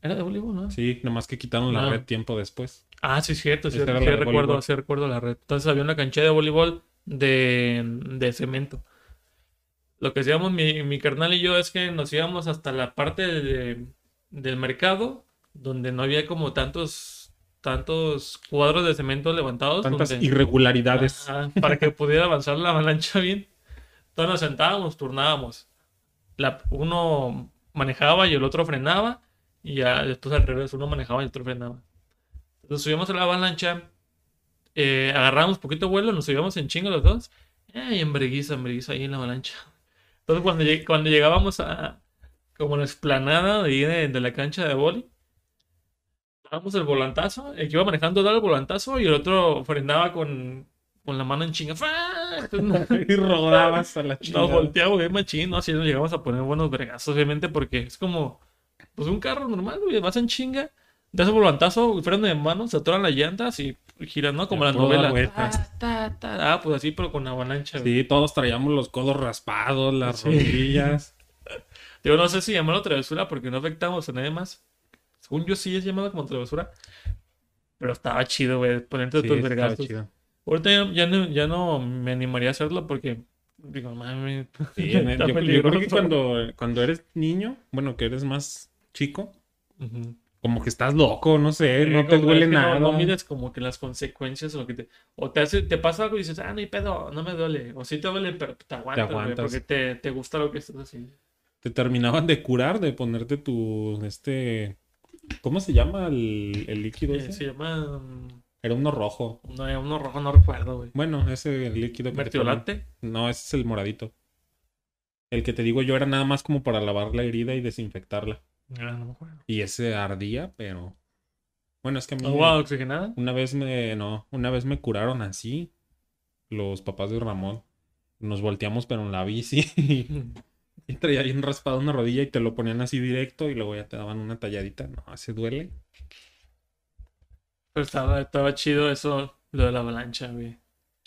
Era de voleibol, ¿no?
Sí, nomás que quitaron la
Ah.
red tiempo después.
Ah, sí, es cierto, sí, sí
la de
recuerdo, sí recuerdo la red. Entonces había una cancha de voleibol de, de cemento. Lo que hacíamos mi, mi carnal y yo es que nos íbamos hasta la parte de- del mercado donde no había como tantos tantos cuadros de cemento levantados.
Tantas
donde-
irregularidades.
Ajá, para que pudiera avanzar la avalancha bien. Entonces nos sentábamos, turnábamos. La, uno manejaba y el otro frenaba. Y ya después al revés, uno manejaba y el otro frenaba. Nos subíamos a la avalancha. eh, agarrábamos poquito vuelo, nos subíamos en chingo los dos. eh, y en breguiza, en breguiza ahí en la avalancha. Entonces cuando, lleg- cuando llegábamos a como la explanada de, ahí de, de la cancha de boli, dábamos el volantazo, el que iba manejando daba el volantazo y el otro frenaba con, con la mano en chinga.
Y rodabas a la
nos
chingada.
volteamos bien machín, ¿no? Así nos llegamos a poner buenos vergazos, obviamente, porque es como, pues un carro normal, güey, vas en chinga, das el volantazo, freno de mano, se atoran las llantas y giras, ¿no? Como. Ta, ta, ta. Ah, pues así, pero con avalancha, güey.
Sí, todos traíamos los codos raspados, las
Sí.
rodillas.
Yo no sé si llamarlo travesura porque no afectamos a nadie más. Según yo sí es llamado como travesura. Pero estaba chido, güey, ponerte
Sí,
tus
chido.
Ahorita ya, ya no, ya no me animaría a hacerlo porque, digo, mami,
Sí, yo, yo creo que cuando, cuando eres niño, bueno, que eres más chico,
Ujú.
Como que estás loco, no sé, no te duele
no-
nada.
No, mides como que las consecuencias o lo que te. O te hace, te pasa algo y dices, ah, no hay pedo, no me duele. O sí te duele, pero te aguantas, güey,
aguantas.
porque te, te gusta lo que estás haciendo.
Te terminaban de curar, de ponerte tu, este, ¿cómo se llama el, el líquido
Eh,
ese?
se llama. mm,
Era uno rojo.
No, uno rojo, no recuerdo, güey.
Bueno, ese líquido que te ponen.
¿Mertiolate?
No, ese es el moradito. El que te digo yo era nada más como para lavar la herida y desinfectarla.
Ah, no me acuerdo.
Y ese ardía, pero... Bueno, es que a mí...
¿Agua oxigenada?
Una vez me... No, una vez me curaron así. Los papás de Ramón. Nos volteamos pero en la bici. y traía bien raspado una rodilla y te lo ponían así directo y luego ya te daban una talladita. No, se duele.
Pero estaba, estaba chido eso, lo de la avalancha, güey.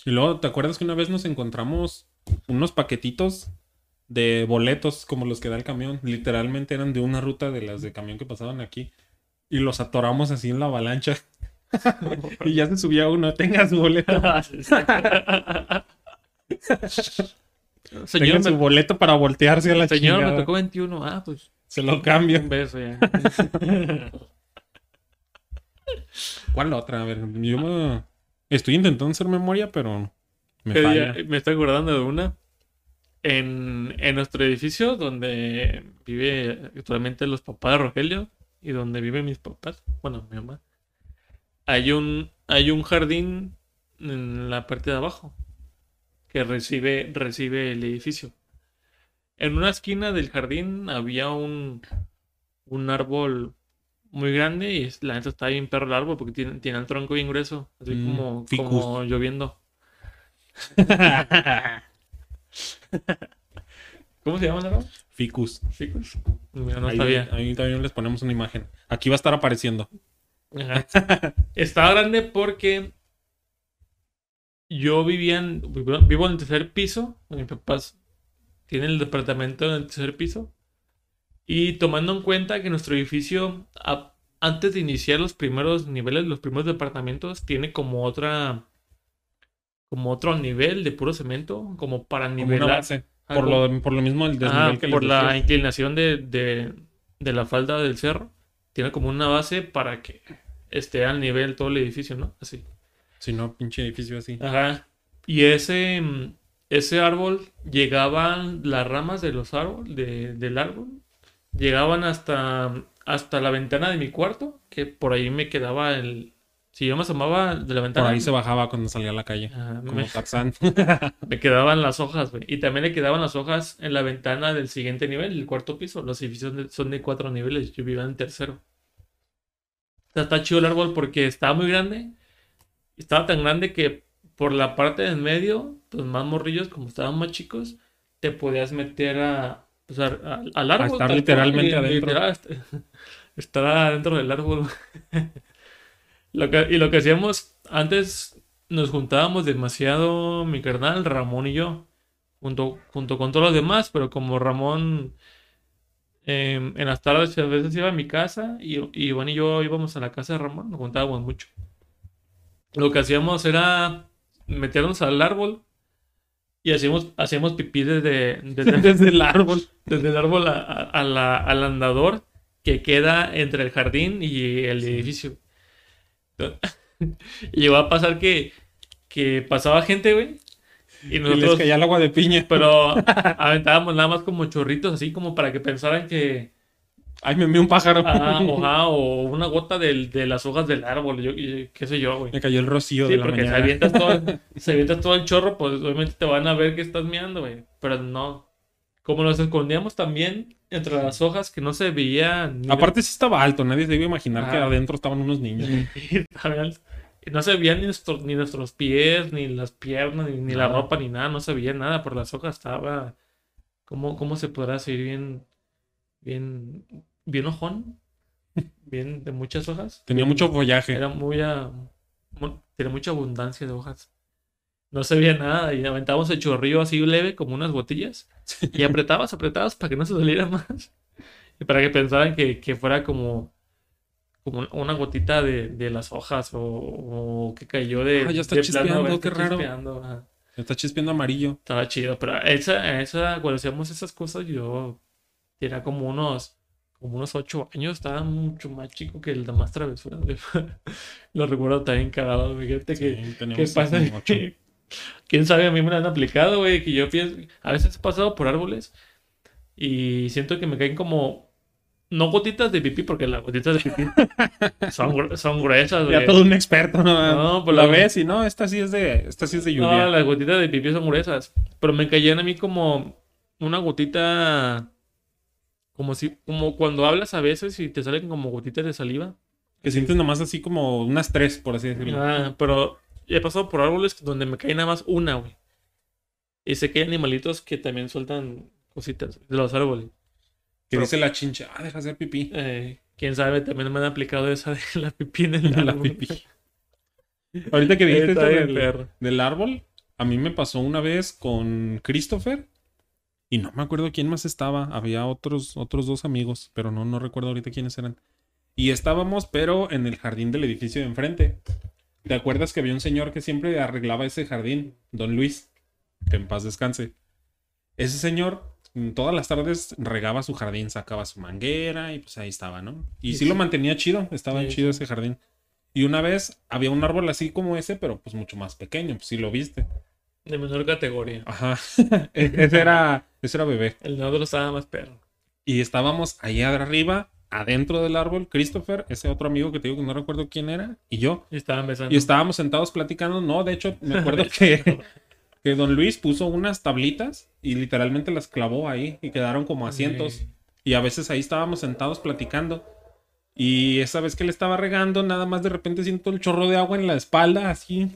Y luego, ¿te acuerdas que una vez nos encontramos unos paquetitos de boletos como los que da el camión? Literalmente eran de una ruta de las de camión que pasaban aquí. Y los atoramos así en la avalancha. y ya se subía uno, tenga su boleto.
señor,
tenga su boleto para voltearse a la
señor, me tocó 21. Ah, pues
Se lo cambio.
un beso ya.
¿Cuál otra? A ver, yo me... estoy intentando hacer memoria, pero me
¿Qué
falla.
Me estoy acordando de una. En, en nuestro edificio donde vive actualmente los papás de Rogelio y donde viven mis papás, bueno, mi mamá, hay un, hay un jardín en la parte de abajo que recibe, recibe el edificio. En una esquina del jardín había un, un árbol muy grande y la neta está bien perro el árbol porque tiene, tiene el tronco bien grueso, así
Mm,
como,
ficus.
como lloviendo. ¿Cómo se llama árbol?
Ficus.
Ficus. No
ahí,
sabía.
ahí también les ponemos una imagen. Aquí va a estar apareciendo.
Ajá. Estaba grande porque yo vivía en, vivo vivo en el tercer piso. Mis papás tienen el departamento en el tercer piso. Y tomando en cuenta que nuestro edificio, a- antes de iniciar los primeros niveles, los primeros departamentos, tiene como otra, como otro nivel de puro cemento, como para
Como una
nivelar.
Por lo, por lo mismo el desnivel
Ajá,
que
por la
decía.
inclinación de, de- de la falda del cerro. Tiene como una base para que esté al nivel todo el edificio, ¿no? Así.
Si no, pinche edificio así.
Ajá. Y ese, mm, ese árbol, llegaban las ramas de los árboles, de- del árbol, llegaban hasta, hasta la ventana de mi cuarto, que por ahí me quedaba el... Si yo me asomaba de la
Por
ventana,
ahí se bajaba cuando salía a la calle.
ajá,
Como
me,
Tarzán.
me quedaban las hojas, güey. Y también le quedaban las hojas en la ventana del siguiente nivel, el cuarto piso. Los edificios son de cuatro niveles, yo vivía en tercero. O sea, está chido el árbol porque estaba muy grande. Estaba tan grande que por la parte de en medio, los más morrillos, como estaban más chicos, te podías meter a, pues, a- a- al árbol.
estar
tal cual,
literalmente adentro.
literal, est- estar adentro del árbol. Lo que- y lo que hacíamos antes, nos juntábamos demasiado, mi carnal, Ramón y yo, junto, junto con todos los demás, pero como Ramón em, en las tardes a veces iba a mi casa y, y Iván y yo íbamos a la casa de Ramón, nos juntábamos mucho. Lo que hacíamos era meternos al árbol y hacíamos, hacíamos pipí desde, desde,
Desde el árbol.
desde el árbol a- a- a la- al andador que queda entre el jardín y el edificio. Y llegó a pasar que, que pasaba gente, güey. Y
Y les
nosotros,
caía el agua de piña.
pero aventábamos nada más como chorritos, así como para que pensaran que,
Ay, me envió un pájaro.
ah, o, ah, o una gota de, las hojas del árbol, yo, qué sé yo, güey.
Me cayó el rocío
Sí,
de la
porque si
mañana.
avientas todo, si avientas todo el chorro, pues obviamente te van a ver que estás meando, güey. Pero no. Como nos escondíamos también entre las hojas que no se veía ni
Aparte sí estaba alto, nadie se iba a imaginar que adentro estaban unos niños.
No se veían ni, nuestros- ni nuestros pies, ni las piernas, ni, ni la ropa, ni nada. No se veía nada por las hojas. Estaba. ¿Cómo, cómo se podrá seguir bien. Bien. Bien ojón? Bien de muchas hojas.
Tenía mucho follaje.
Era muy. ah, tenía mucha abundancia de hojas. No se veía nada. Y aventábamos el chorrillo así leve, como unas botellas. Y apretabas, apretabas para que no se saliera más. Y para que pensaran que, que fuera como, como una gotita de, de las hojas o, o que cayó de.
Ah, ya está
de
chispeando, qué
está
raro.
chispeando.
Está chispeando amarillo.
Estaba chido, pero esa, esa, cuando hacíamos esas cosas, yo tenía como unos, como unos ocho años, estaba mucho más chico que el de más travesuras. güey. Lo recuerdo también cagado, fíjate que.
Sí,
¿Qué
teníamos
pasa?
ocho.
Quién sabe, a mí me lo han aplicado, güey, que yo pienso, a veces he pasado por árboles y siento que me caen como, no gotitas de pipí, porque las gotitas de pipí son, son gruesas,
Ya
güey.
todo un experto, ¿no?
No, pues
la
la-
ves y no, esta sí es de, esta sí es de
No,
lluvia.
las gotitas de pipí son gruesas, pero me caían a mí como una gotita, como si, como cuando hablas a veces y te salen como gotitas de saliva.
Que sientes nomás así como unas tres, por así decirlo.
Ah, pero he pasado por árboles donde me cae nada más una, güey. Y sé que hay animalitos que también sueltan cositas de los árboles.
que dice la chincha, ah, deja hacer pipí.
Eh, Quién sabe, también me han aplicado esa de la pipí en el
De la
árbol.
pipí. Ahorita que dijiste
bien
del,
perro.
del árbol, a mí me pasó una vez con Christopher y no me acuerdo quién más estaba. Había otros, otros dos amigos, pero no, no recuerdo ahorita quiénes eran. Y estábamos, pero en el jardín del edificio de enfrente. ¿Te acuerdas que había un señor que siempre arreglaba ese jardín? Don Luis, que en paz descanse. Ese señor todas las tardes regaba su jardín, sacaba su manguera y pues ahí estaba, ¿no? Y
Sí,
sí lo mantenía chido, estaba
Sí,
chido ese jardín. Y una vez había un árbol así como ese, pero pues mucho más pequeño, pues sí lo viste.
De menor categoría.
Ajá. E- ese era, ese era bebé.
El nosotros estaba más perro.
Y estábamos allá arriba, adentro del árbol, Christopher, ese otro amigo que te digo que no recuerdo quién era, y yo.
Y estaban besando.
Y estábamos sentados platicando. No, de hecho, me acuerdo que, que don Luis puso unas tablitas y literalmente las clavó ahí y quedaron como asientos.
Sí.
Y a veces ahí estábamos sentados platicando. Y esa vez que le estaba regando, nada más de repente siento el chorro de agua en la espalda, así.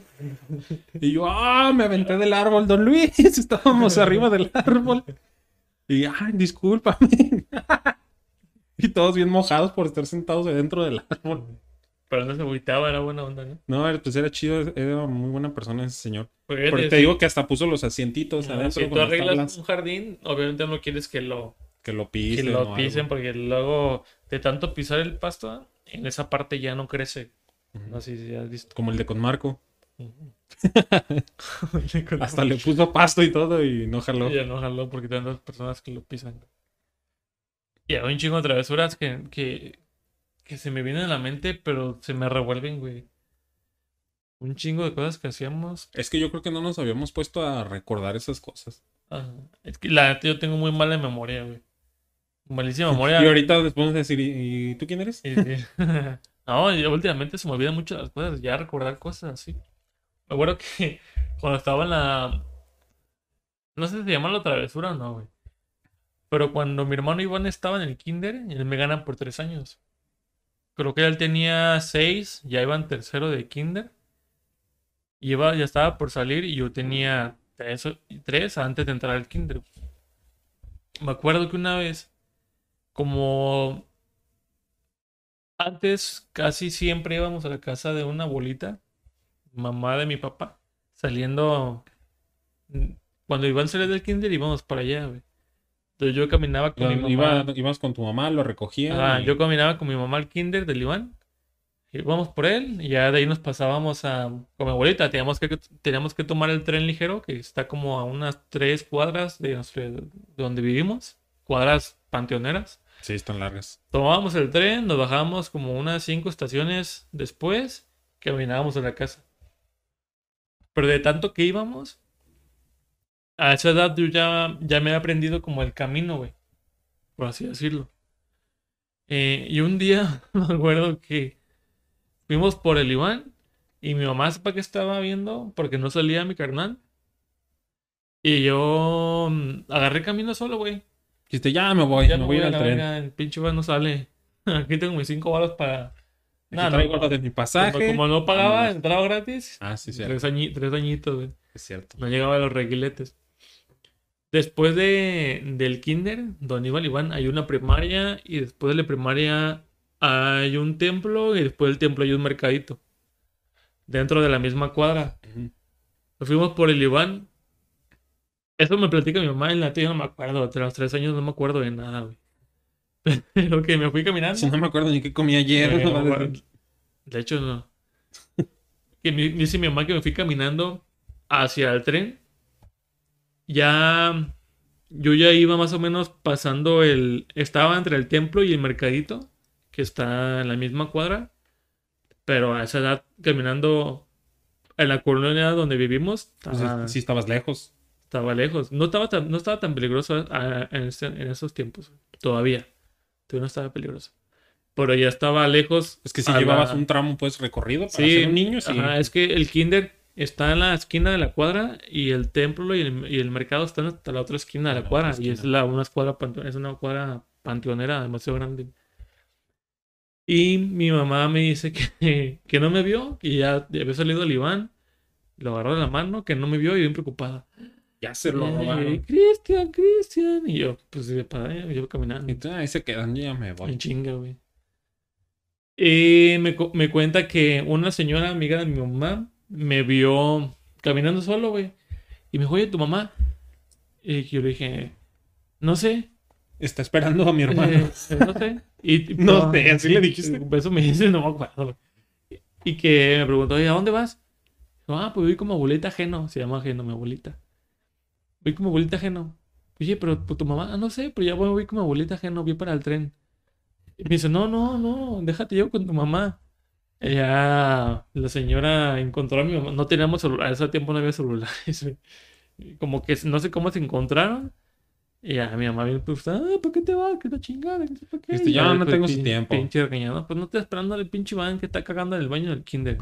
Y yo, ah, me aventé del árbol, don Luis. Estábamos arriba del árbol. Y, ay, discúlpame. Y todos bien mojados por estar sentados adentro del árbol.
Pero no se agüitaba, era buena onda, ¿no?
No, pues era chido, era muy buena persona ese señor.
Porque
Porque te digo que hasta puso los asientitos
no,
adentro
si tú
las
arreglas un jardín, obviamente no quieres que lo,
que lo
que
pisen. o
lo
algo.
pisen, porque luego de tanto pisar el pasto, en esa parte ya no crece. No sé si has visto.
Como el de con Marco.
Hasta
Hasta le puso pasto y todo y no jaló.
Ya no jaló porque tantas personas que lo pisan. Y hay un chingo de travesuras que, que, que se me vienen a la mente, pero se me revuelven, güey. Un chingo de cosas que hacíamos.
Es que yo creo que no nos habíamos puesto a recordar esas cosas.
Ajá. Es que la yo tengo muy mala memoria, güey. Malísima memoria.
Y ahorita después de decir, ¿y tú quién eres?
Sí, sí. No, yo últimamente se me olvidan mucho las cosas, ya recordar cosas así. Me acuerdo que cuando estaba en la... No sé si se llama la travesura o no, güey. Pero cuando mi hermano Iván estaba en el kinder, él me gana por tres años. Creo que él tenía seis, ya iba en tercero de kinder. Y iba, ya estaba por salir y yo tenía tres, antes de entrar al kinder. Me acuerdo que una vez, como antes casi siempre íbamos a la casa de una abuelita, mamá de mi papá, saliendo. Cuando Iván salía del kinder íbamos para allá, güey. Entonces yo caminaba con mi mamá.
Iba- ibas con tu mamá, lo recogía. Y-
yo caminaba con mi mamá al kinder del Iván. Íbamos por él y ya de ahí nos pasábamos a con mi abuelita. Teníamos que, teníamos que tomar el tren ligero que está como a unas tres cuadras de, nuestro- de donde vivimos. Cuadras panteoneras.
Sí, están largas.
Tomábamos el tren, nos bajábamos como unas cinco estaciones después, caminábamos a la casa. Pero de tanto que íbamos, a esa edad yo ya, ya me he aprendido como el camino, güey. Por así decirlo. Eh, y un día me acuerdo que fuimos por el Iván y mi mamá sepa que estaba viendo porque no salía mi carnal. Y yo mm, agarré camino solo, güey.
Dijiste, ya me voy,
Ya
me voy a al tren.
verga, el pinche Iván no sale. Aquí tengo mis cinco balas para. Nah,
traigo
no,
de mi
como,
pasaje.
como no pagaba, entraba gratis.
Ah, sí, sí.
Tres, añi- tres añitos, güey.
Es cierto.
No llegaba a los reguiletes. Después de, del kinder, donde iba el Iván, hay una primaria. Y después de la primaria hay un templo. Y después del templo hay un mercadito. Dentro de la misma cuadra. Nos fuimos por el Iván. Eso me platica mi mamá en la yo no me acuerdo. De los tres años no me acuerdo de nada, güey. Pero que me fui caminando.
Si no me acuerdo ni qué comí ayer. No
de hecho, no. Que me dice mi mamá que me fui caminando hacia el tren. Ya. Yo ya iba más o menos pasando el. Estaba entre el templo y el mercadito, que está en la misma cuadra. Pero a esa edad, caminando en la colonia donde vivimos,
Pues,
estaba,
sí, estabas lejos.
estaba lejos. No estaba tan, no estaba tan peligroso ah, en, ese- en esos tiempos. Todavía. Todavía no estaba peligroso. Pero ya estaba lejos.
Es que si llevabas
la-
un tramo, pues, recorrido para
Sí,
ser un niño, sí.
ajá, es que el kinder está en la esquina de la cuadra y el templo y el, y el mercado están hasta la otra esquina de la
la
cuadra. Y es, la, una, cuadra, es una cuadra panteonera demasiado grande. Y mi mamá me dice que, que no me vio, que ya había salido el Iván, lo agarró de la mano, que no me vio y bien preocupada.
Ya se lo
Eh,
robaron.
Cristian, Cristian. Y yo, pues de padre, yo caminando.
Y tú, ahí se quedan, ya me voy.
chinga, güey. Y me, cu- me cuenta que una señora amiga de mi mamá me vio caminando solo, güey. Y me dijo, oye, ¿tu mamá? Y yo le dije, no sé.
Está esperando a mi hermano.
eh, no sé. Y,
No sé, ¿así le dijiste?
Eso me dice, no me acuerdo. Y que me preguntó, oye, ¿a dónde vas? Dijo, ah, pues voy como abuelita ajeno. Se llama ajeno mi abuelita. Voy como abuelita ajeno. Oye, pero pues, tu mamá, ah, no sé, pero ya voy, voy como abuelita ajeno, voy para el tren. Y me dice, no, no, no, déjate yo con tu mamá. Ya la señora encontró a mi mamá. No teníamos celular, a ese tiempo no había celulares. Como que no sé cómo se encontraron. Y ya mi mamá bien pues, ah, ¿por qué te vas? ¿Qué la chingada? ¿Qué por qué?
Dijiste,
Y
ya no tengo su tiempo.
Pinche regañado. Pues no estoy esperando al pinche van que está cagando en el baño del kinder.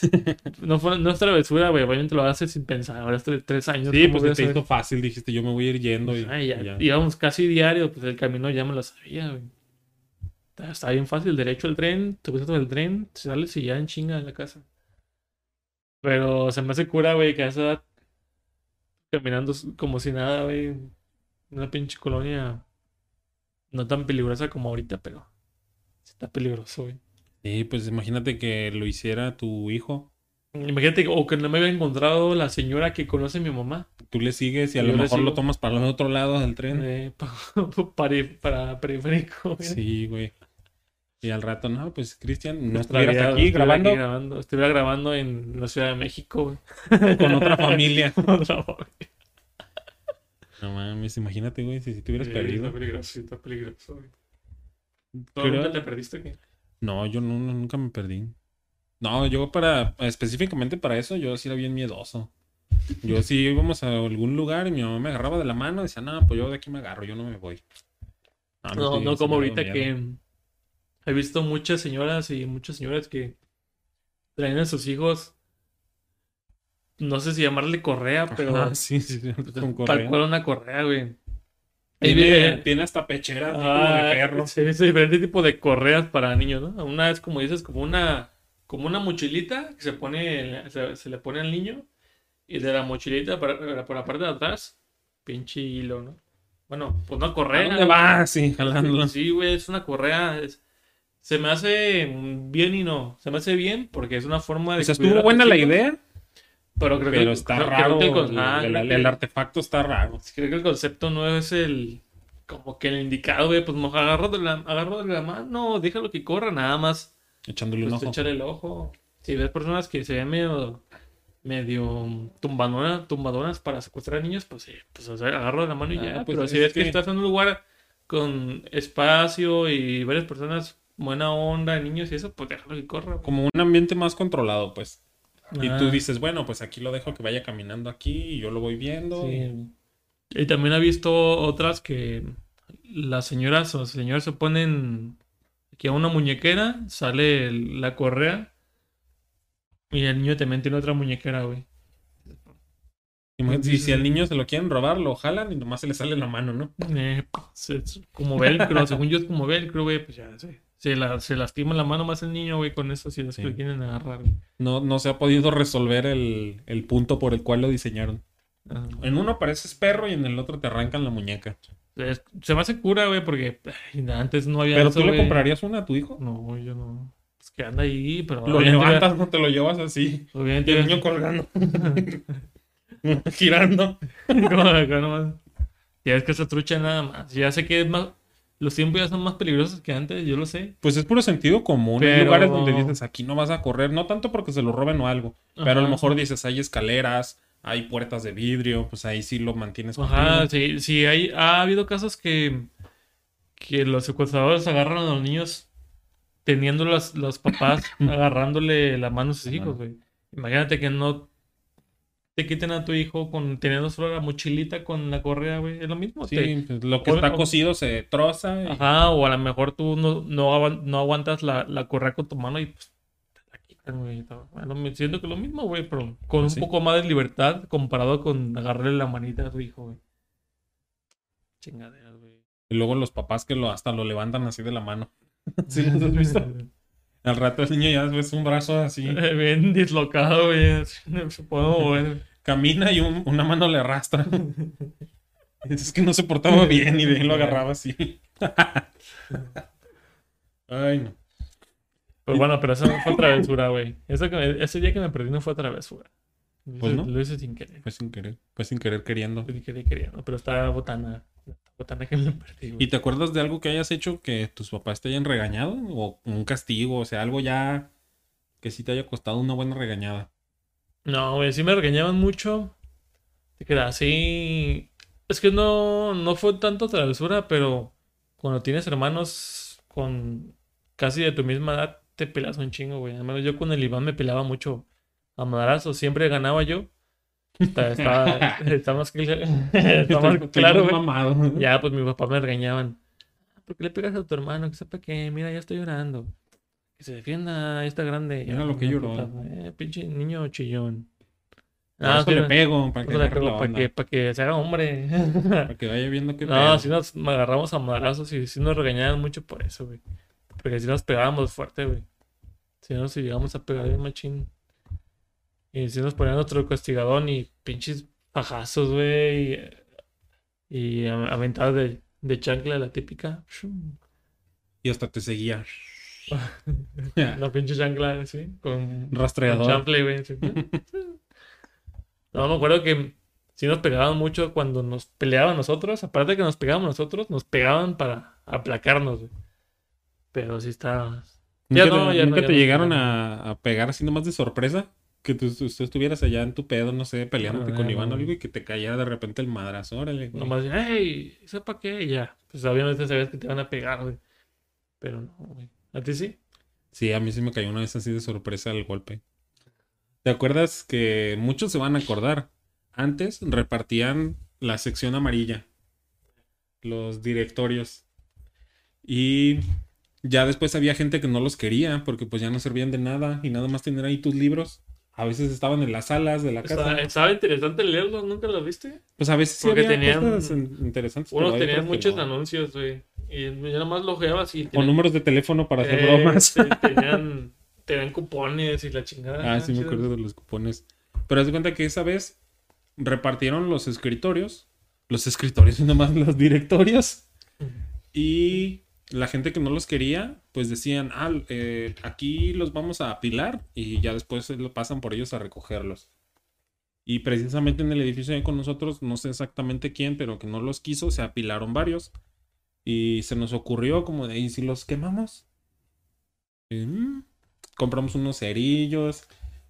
no, fue, no es travesura, güey. Obviamente lo hace sin pensar. Ahora estoy tres años.
Sí,
¿cómo
pues te
saber?
hizo fácil. Dijiste, yo me voy a ir yendo. Y,
Ay, ya,
y ya.
Íbamos casi diario, pues el camino ya me lo sabía, güey. Está, bien fácil, derecho al tren, te subes al tren, sales y ya en chinga de la casa. Pero se me hace cura, güey, que a esa edad, caminando como si nada, güey. Una pinche colonia no tan peligrosa como ahorita, pero está peligroso, güey.
Sí, pues imagínate que lo hiciera tu hijo.
Imagínate, o que no me había encontrado la señora que conoce a mi mamá.
Tú le sigues y a
Yo
lo mejor lo tomas para el otro lado del tren.
eh, pa- para, para periférico, güey.
Sí, güey. Y al rato, no, pues Cristian, no
Estuviera
estuvieras aquí
estuviera
grabando.
Estuviera grabando en la Ciudad de México, güey.
con otra familia.
Otra familia.
No mames, imagínate, güey, si, si te hubieras
Sí,
perdido.
Está peligroso, está peligroso, güey. ¿Tú
Creo-
nunca te perdiste qué?
No, yo no, nunca me perdí. No, yo para, específicamente para eso, yo sí era bien miedoso. Yo sí íbamos a algún lugar y mi mamá me agarraba de la mano y decía, no, pues yo de aquí me agarro, yo no me voy.
No, no como ahorita
miedo.
que he visto muchas señoras y muchas señoras que traen a sus hijos, no sé si llamarle correa, pero
Ajá, sí, sí, sí, con
tal
correa.
cual una correa, güey.
Tiene, tiene hasta pechera
Ah,
de perro.
Se dice diferente tipo de correas para niños, ¿no? Una es como dices, como una, como una mochilita que se pone, se, se le pone al niño y de la mochilita para- por la parte de atrás, pinche hilo, ¿no? Bueno, pues una
¿A
correa.
dónde va? Sí, jalándolo.
Sí, güey, es una correa. es- se me hace bien y no. Se me hace bien porque es una forma de.
O sea, estuvo buena la idea,
Pero creo que
pero
el-
está
creo- creo
raro.
que el con-
el, el-
creo que-
el artefacto está raro.
Creo que el concepto no es el. Como que el indicado, güey. Pues agarro de la, agarro de la mano, déjalo que corra, nada más.
Echándole un
Pues
ojo.
échale el ojo. Si ves personas que se ven medio. medio tumbadoras, tumbadoras para secuestrar a niños, pues sí, pues o sea, agarro de la mano y
Ah,
ya.
pues
pero si
es
ves que...
que-
estás en un lugar con espacio y varias personas, buena onda, niños y eso, pues déjalo que corra.
Como un ambiente más controlado, pues. Y
Ah,
tú dices, bueno, pues aquí lo dejo que vaya caminando aquí y yo lo voy viendo.
sí. Y también he visto otras que las señoras o señores se ponen aquí a una muñequera, sale la correa y el niño también tiene otra muñequera, güey.
Imagínate, si, al niño se lo quieren robar, lo jalan y nomás se le sale la mano, ¿no?
Eh, pues, es como velcro, según yo es como velcro, güey, pues ya sé. Se, la, se lastima la mano más el niño, güey, con eso si es que lo quieren agarrar. güey.
No, no se ha podido resolver el, el punto por el cual lo diseñaron.
Ah,
En uno pareces perro y en el otro te arrancan la muñeca.
es- se me hace cura, güey, porque ay, antes no había
¿Pero
eso,
tú le
güey.
comprarías una a tu hijo?
No, yo no. Es que anda ahí, pero
Lo levantas, no te lo llevas así. Y
Obviamente.
el niño colgando. Girando.
Como acá nomás. Ya es que esa trucha nada más. Ya sé que es más. Los tiempos ya son más peligrosos que antes, yo lo sé.
Pues es puro sentido común. Hay lugares donde dices, aquí no vas a correr. No tanto porque se lo roben o algo. Pero a lo mejor dices, hay escaleras, hay puertas de vidrio. Pues ahí sí lo mantienes
Ajá, sí, sí, hay, ha habido casos que, que los secuestradores agarran a los niños teniendo los, los papás agarrándole la mano a sus hijos, güey. Imagínate que no te quiten a tu hijo con teniendo solo la mochilita con la correa, güey. Es lo mismo. te-
Sí, pues, lo que
o-
está cocido se troza. y-
Ajá, o a lo mejor tú no, no, no aguantas la, la correa con tu mano y pues te la quitan, güey. Bueno, me siento que es lo mismo, güey, pero con un
Sí.
poco más de libertad comparado con agarrarle la manita a tu hijo, güey. Chingaderas, güey.
Y luego los papás que lo hasta lo levantan así de la mano. ¿Sí los has visto? Al rato el niño ya ves un brazo así.
Bien dislocado, güey. No se puede mover.
Camina y un- una mano le arrastra. Es que no se portaba bien y de ahí lo agarraba así. Ay, no.
Pues bueno, pero eso fue travesura, güey. Ese día que me perdí no fue travesura. Lo
Pues
hice-
no.
Lo hice sin querer.
Fue sin querer. Fue sin querer queriendo.
Sin querer queriendo. Pero estaba botana. Botana que me perdí, güey.
¿Y te acuerdas de algo que hayas hecho que tus papás te hayan regañado? O un castigo, o sea, algo ya que sí te haya costado una buena regañada.
No, güey, sí me regañaban mucho. Te quedas así. Es que no, no fue tanto travesura, pero cuando tienes hermanos con casi de tu misma edad, te peleas un chingo, güey. Al menos yo con el Iván me peleaba mucho a madrazos. Siempre ganaba yo. Está, está, está más, está más
Estoy-
claro,
mamado.
Ya, pues mi papá me regañaban. ¿Por qué le pegas a tu hermano? Que sepa que, mira, ya estoy llorando. Que se defienda, ya está grande.
Mira lo que lloró.
Eh, pinche niño chillón. Ah,
eso le pego, para que,
le pego para que, para que se haga hombre.
para que vaya viendo qué
No, si nos agarramos a madrazos y si nos regañaban mucho por eso, güey. Porque si nos pegábamos fuerte, güey. Si no, si llegamos a pegar bien machín. Y si nos ponían otro castigadón y pinches pajazos, güey. Y, y aventadas de, de chancla, la típica.
Y hasta te seguía.
La pinche chancla, sí. Con, con
Rastreador.
chanfle, güey. sí. No, me acuerdo que sí nos pegaban mucho cuando nos peleaban nosotros. Aparte de que nos pegaban nosotros, nos pegaban para aplacarnos, güey. Pero sí está.
¿Nunca,
Ya no, ya no,
nunca
ya
te
no,
llegaron
no.
a, a pegar así nomás de sorpresa? Que tú, tú- tú estuvieras allá en tu pedo, no sé, peleándote
No,
con Iván o algo y que te cayera de repente el madrazo. Órale, güey.
Nomás, hey, ¿sepa qué? Ya. Pues obviamente sabías que te van a pegar, güey. Pero no, güey. ¿A ti sí?
Sí, a mí sí me cayó una vez así de sorpresa el golpe. ¿Te acuerdas que muchos se van a acordar? Antes repartían la sección amarilla, los directorios. Y ya después había gente que no los quería porque pues ya no servían de nada y nada más tener ahí tus libros. A veces estaban en las salas de la casa.
Estaba, estaba interesante leerlos, ¿nunca los viste?
Pues a veces sí
Porque
había
tenían-
cosas in- interesantes. otras que
muchos
no.
anuncios, güey. Y ya nomás lo ojeabas y
O
tenían-
números de teléfono para hacer
Eh,
bromas.
tenían, tenían cupones y la chingada.
Ah, sí me acuerdo de los cupones. Pero haz de cuenta que esa vez repartieron los escritorios. Los escritorios y nomás los directorios. Y la gente que no los quería, pues decían, ah, eh, aquí los vamos a apilar y ya después lo pasan por ellos a recogerlos. Y precisamente en el edificio con nosotros, no sé exactamente quién, pero que no los quiso, se apilaron varios. Y se nos ocurrió como de, ¿y si los quemamos? "Mm". compramos unos cerillos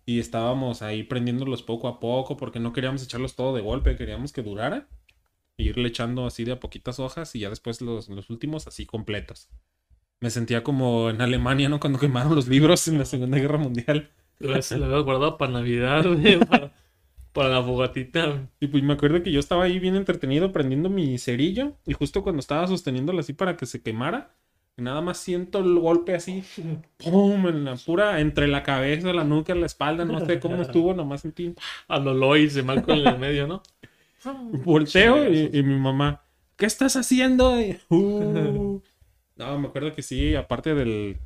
y estábamos ahí prendiéndolos poco a poco porque no queríamos echarlos todo de golpe, queríamos que durara. E irle echando así de a poquitas hojas y ya después los, los últimos así completos. Me sentía como en Alemania, ¿no? Cuando quemaron los libros en la Segunda Guerra Mundial.
Lo habías lo habías guardado para Navidad, güey. Para, para la fogatita.
Y pues me acuerdo que yo estaba ahí bien entretenido prendiendo mi cerillo y justo cuando estaba sosteniéndolo así para que se quemara, nada más siento el golpe así, ¡pum! En la pura, entre la cabeza, la nuca, la espalda, no sé cómo estuvo, nomás sentí
A lo Lois de Malcolm en el medio, ¿no?
Volteo y, y mi mamá, ¿qué estás haciendo? Y, "Uh". No, me acuerdo que sí, aparte del,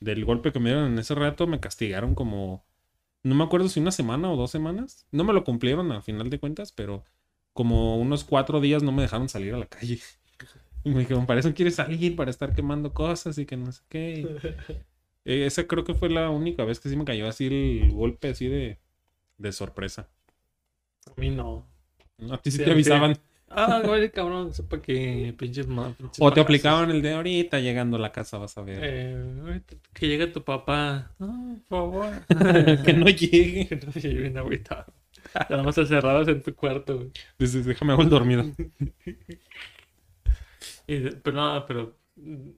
del golpe que me dieron en ese rato, me castigaron como, no me acuerdo si una semana o dos semanas. No me lo cumplieron a final de cuentas, pero como unos cuatro días no me dejaron salir a la calle. Y me dijeron, para eso quieres salir, para estar quemando cosas y que no sé qué. Y, eh, esa creo que fue la única vez que sí me cayó así el golpe así de, de sorpresa.
A mí no.
A ti sí
Sí,
te avisaban.
Ah, güey, cabrón, sepa que pinches
O te aplicaban el de ahorita llegando a la casa, vas a ver.
Eh, ahorita que llegue tu papá. No, por favor.
que no llegue.
Que no llegue bien agüitado. Nada más encerrados en tu cuarto, güey.
Dices, déjame hago el dormido.
Y pero no, pero. mm,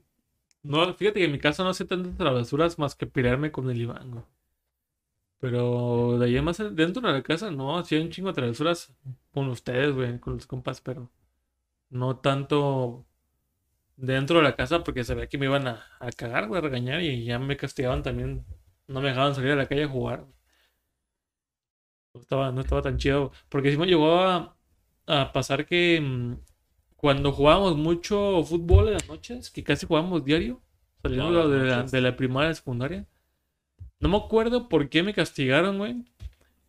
No, fíjate que en mi casa no hace tantas travesuras más que pelearme con el Iván, güey. Pero de ahí más dentro de la casa, no, hacía un chingo de travesuras con ustedes, güey, con los compas, pero no tanto dentro de la casa porque sabía que me iban a, a cagar, güey, a regañar y ya me castigaban también. No me dejaban salir a la calle a jugar. No estaba, no estaba tan chido. Porque sí me llegó a, a pasar que mm, cuando jugábamos mucho fútbol en las noches, que casi jugábamos diario, saliendo
las
de la, de la primaria secundaria. No me acuerdo por qué me castigaron, güey.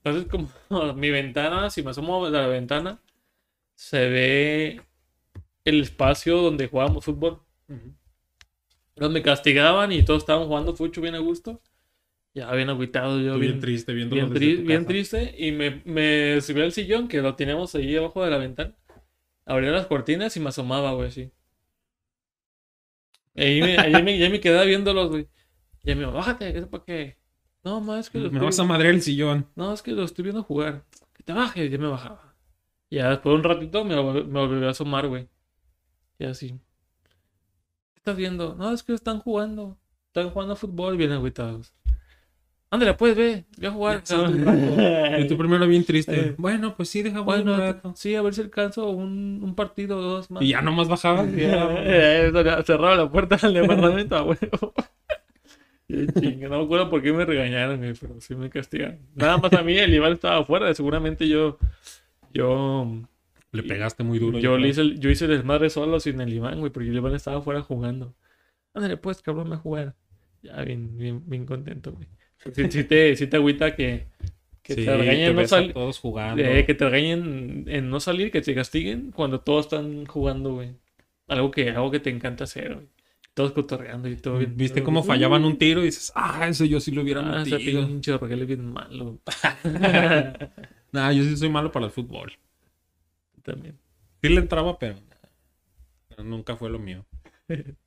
Entonces, como mi ventana, si me asomo a la ventana, se ve el espacio donde jugábamos fútbol. Entonces me castigaban y todos estaban jugando fucho bien a gusto. Ya bien agüitado, yo bien,
bien triste, viendo
bien, tri- bien triste. Y me, me subí al sillón que lo teníamos ahí abajo de la ventana. Abría las cortinas y me asomaba, güey, así. Y ahí me, ahí me, ya me quedaba viéndolos, güey. Y me bájate, que sepa qué. No, ma, es que lo
Me
estoy-
vas a madrear el sillón.
no, es que lo estoy viendo jugar. Que te bajes, ya me bajaba. Y ya después de un ratito me, me volvió a asomar, güey. Y así. ¿Qué estás viendo? No, es que están jugando. están jugando fútbol bien agüitados. Ándale, pues, ve, ve a jugar.
Y tú primero bien triste. bueno, pues sí, deja jugar un
Bueno,
rato.
sí, a ver si alcanzo un, un partido o dos más.
Y ya nomás ya.
Eh, Cerraba la puerta del departamento, a huevo. Chinga, no me acuerdo por qué me regañaron, pero sí me castigaron. Nada más a mí, el Iván estaba afuera, seguramente yo, yo,
Le pegaste muy duro.
yo, le hice, el- yo hice el desmadre solo sin el Iván, güey, porque el Iván estaba afuera jugando. Ándale, pues, cabrón, a jugar. Ya, bien, bien, bien contento, güey. Sí te, sí te agüita que, que
Sí,
te regañen no salir.
todos jugando.
Eh, que te regañen en no salir, que te castiguen cuando todos están jugando, güey. Algo que, algo que te encanta hacer, güey. Todos cotorreando y todo bien.
¿Viste cómo fallaban un tiro y dices, ah, eso yo sí lo hubiera
Ah, ese
metido?
pinche Rogelio es bien malo.
Nah, yo sí soy malo para el fútbol.
También.
Sí le entraba, pero pero nunca fue lo mío.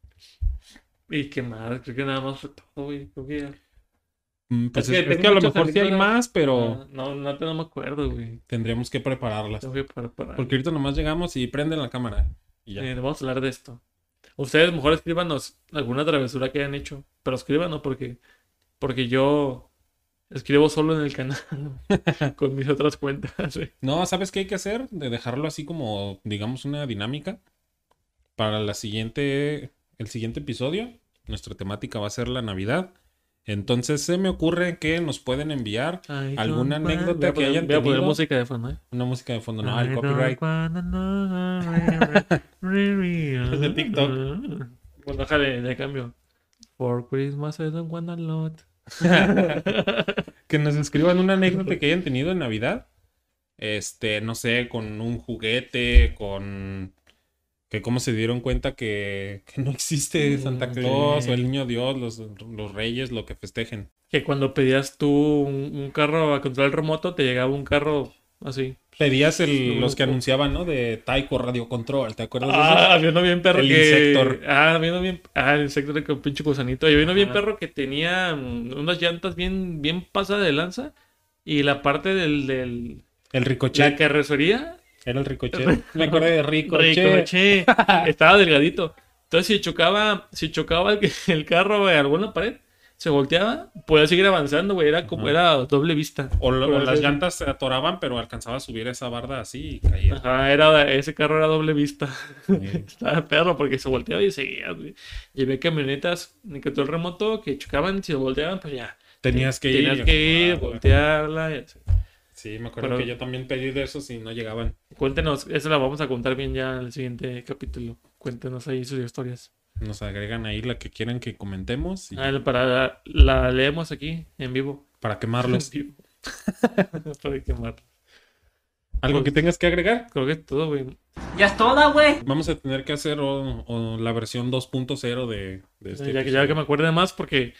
Y qué más, creo que nada más fue todo, güey. Creo que ya.
Mm, Pues
Es
es,
que
es
tengo
que a lo mejor sí hay más, pero
Ah, No, no, te- no me acuerdo, güey.
tendríamos que prepararlas.
Tengo que preparar.
Porque ahorita nomás llegamos y prenden la cámara. Y ya.
Eh, vamos a hablar de esto. Ustedes mejor escríbanos alguna travesura que hayan hecho. Pero escríbanos porque, porque yo escribo solo en el canal con mis otras cuentas.
No, ¿sabes qué hay que hacer? De dejarlo así como, digamos, una dinámica. Para la siguiente, el siguiente episodio, nuestra temática va a ser la Navidad. Entonces se me ocurre que nos pueden enviar ¿Alguna anécdota que hayan
Voy a poner
tenido?
música de fondo, ¿eh?
una música de fondo, no, el copyright. Es de TikTok.
Bueno, déjale, de cambio. For Christmas I don't want a lot.
Que nos escriban una anécdota que hayan tenido en Navidad. Este, no sé, con un juguete, con que cómo se dieron cuenta que, que no existe Santa
Mm,
Claus
ok.
o el niño Dios, los, los reyes, lo que festejen.
Que cuando pedías tú un, un carro a control remoto, te llegaba un carro así.
Pedías el,
Sí,
los que anunciaban, ¿no? De Taiko Radio Control, ¿te acuerdas de
Ah, había uno bien perro
El
que...
Insector.
Ah, había uno bien... Ah, el Insector con pinche gusanito. Y había uno bien
Ajá.
perro que tenía mm, unas llantas bien, bien pasadas de lanza. Y la parte del... del?
El
la
Ricochet.
carrocería
Era el Ricochet. Me acordé de Ricochet.
Ricochet. Estaba delgadito. Entonces, si chocaba, si chocaba el, el carro a alguna pared, se volteaba, podía seguir avanzando, güey. Era como,
Ajá.
era doble vista.
O, lo- las llantas se atoraban, pero alcanzaba a subir esa barda así y caía.
Ajá, era, ese carro era doble vista.
Sí.
Estaba perro porque se volteaba y seguía, güey. Y ve camionetas en control remoto que chocaban, si se volteaban, pues ya.
Tenías que
Tenías
ir.
que ir,
Ah,
voltearla. y así.
Sí, me acuerdo
Pero-
que yo también pedí de esos y no llegaban.
Cuéntenos, eso la vamos a contar bien ya en el siguiente capítulo. Cuéntenos ahí sus historias.
Nos agregan ahí la que quieran que comentemos y
Ah, para la leemos aquí en vivo.
para quemarlos.
En vivo. para quemar.
¿Algo que tengas que agregar?
Creo que es todo, güey.
Ya es toda, güey.
Vamos a tener que hacer o, o la versión 2.0 de, de este
ya, que- ya que me acuerde más, porque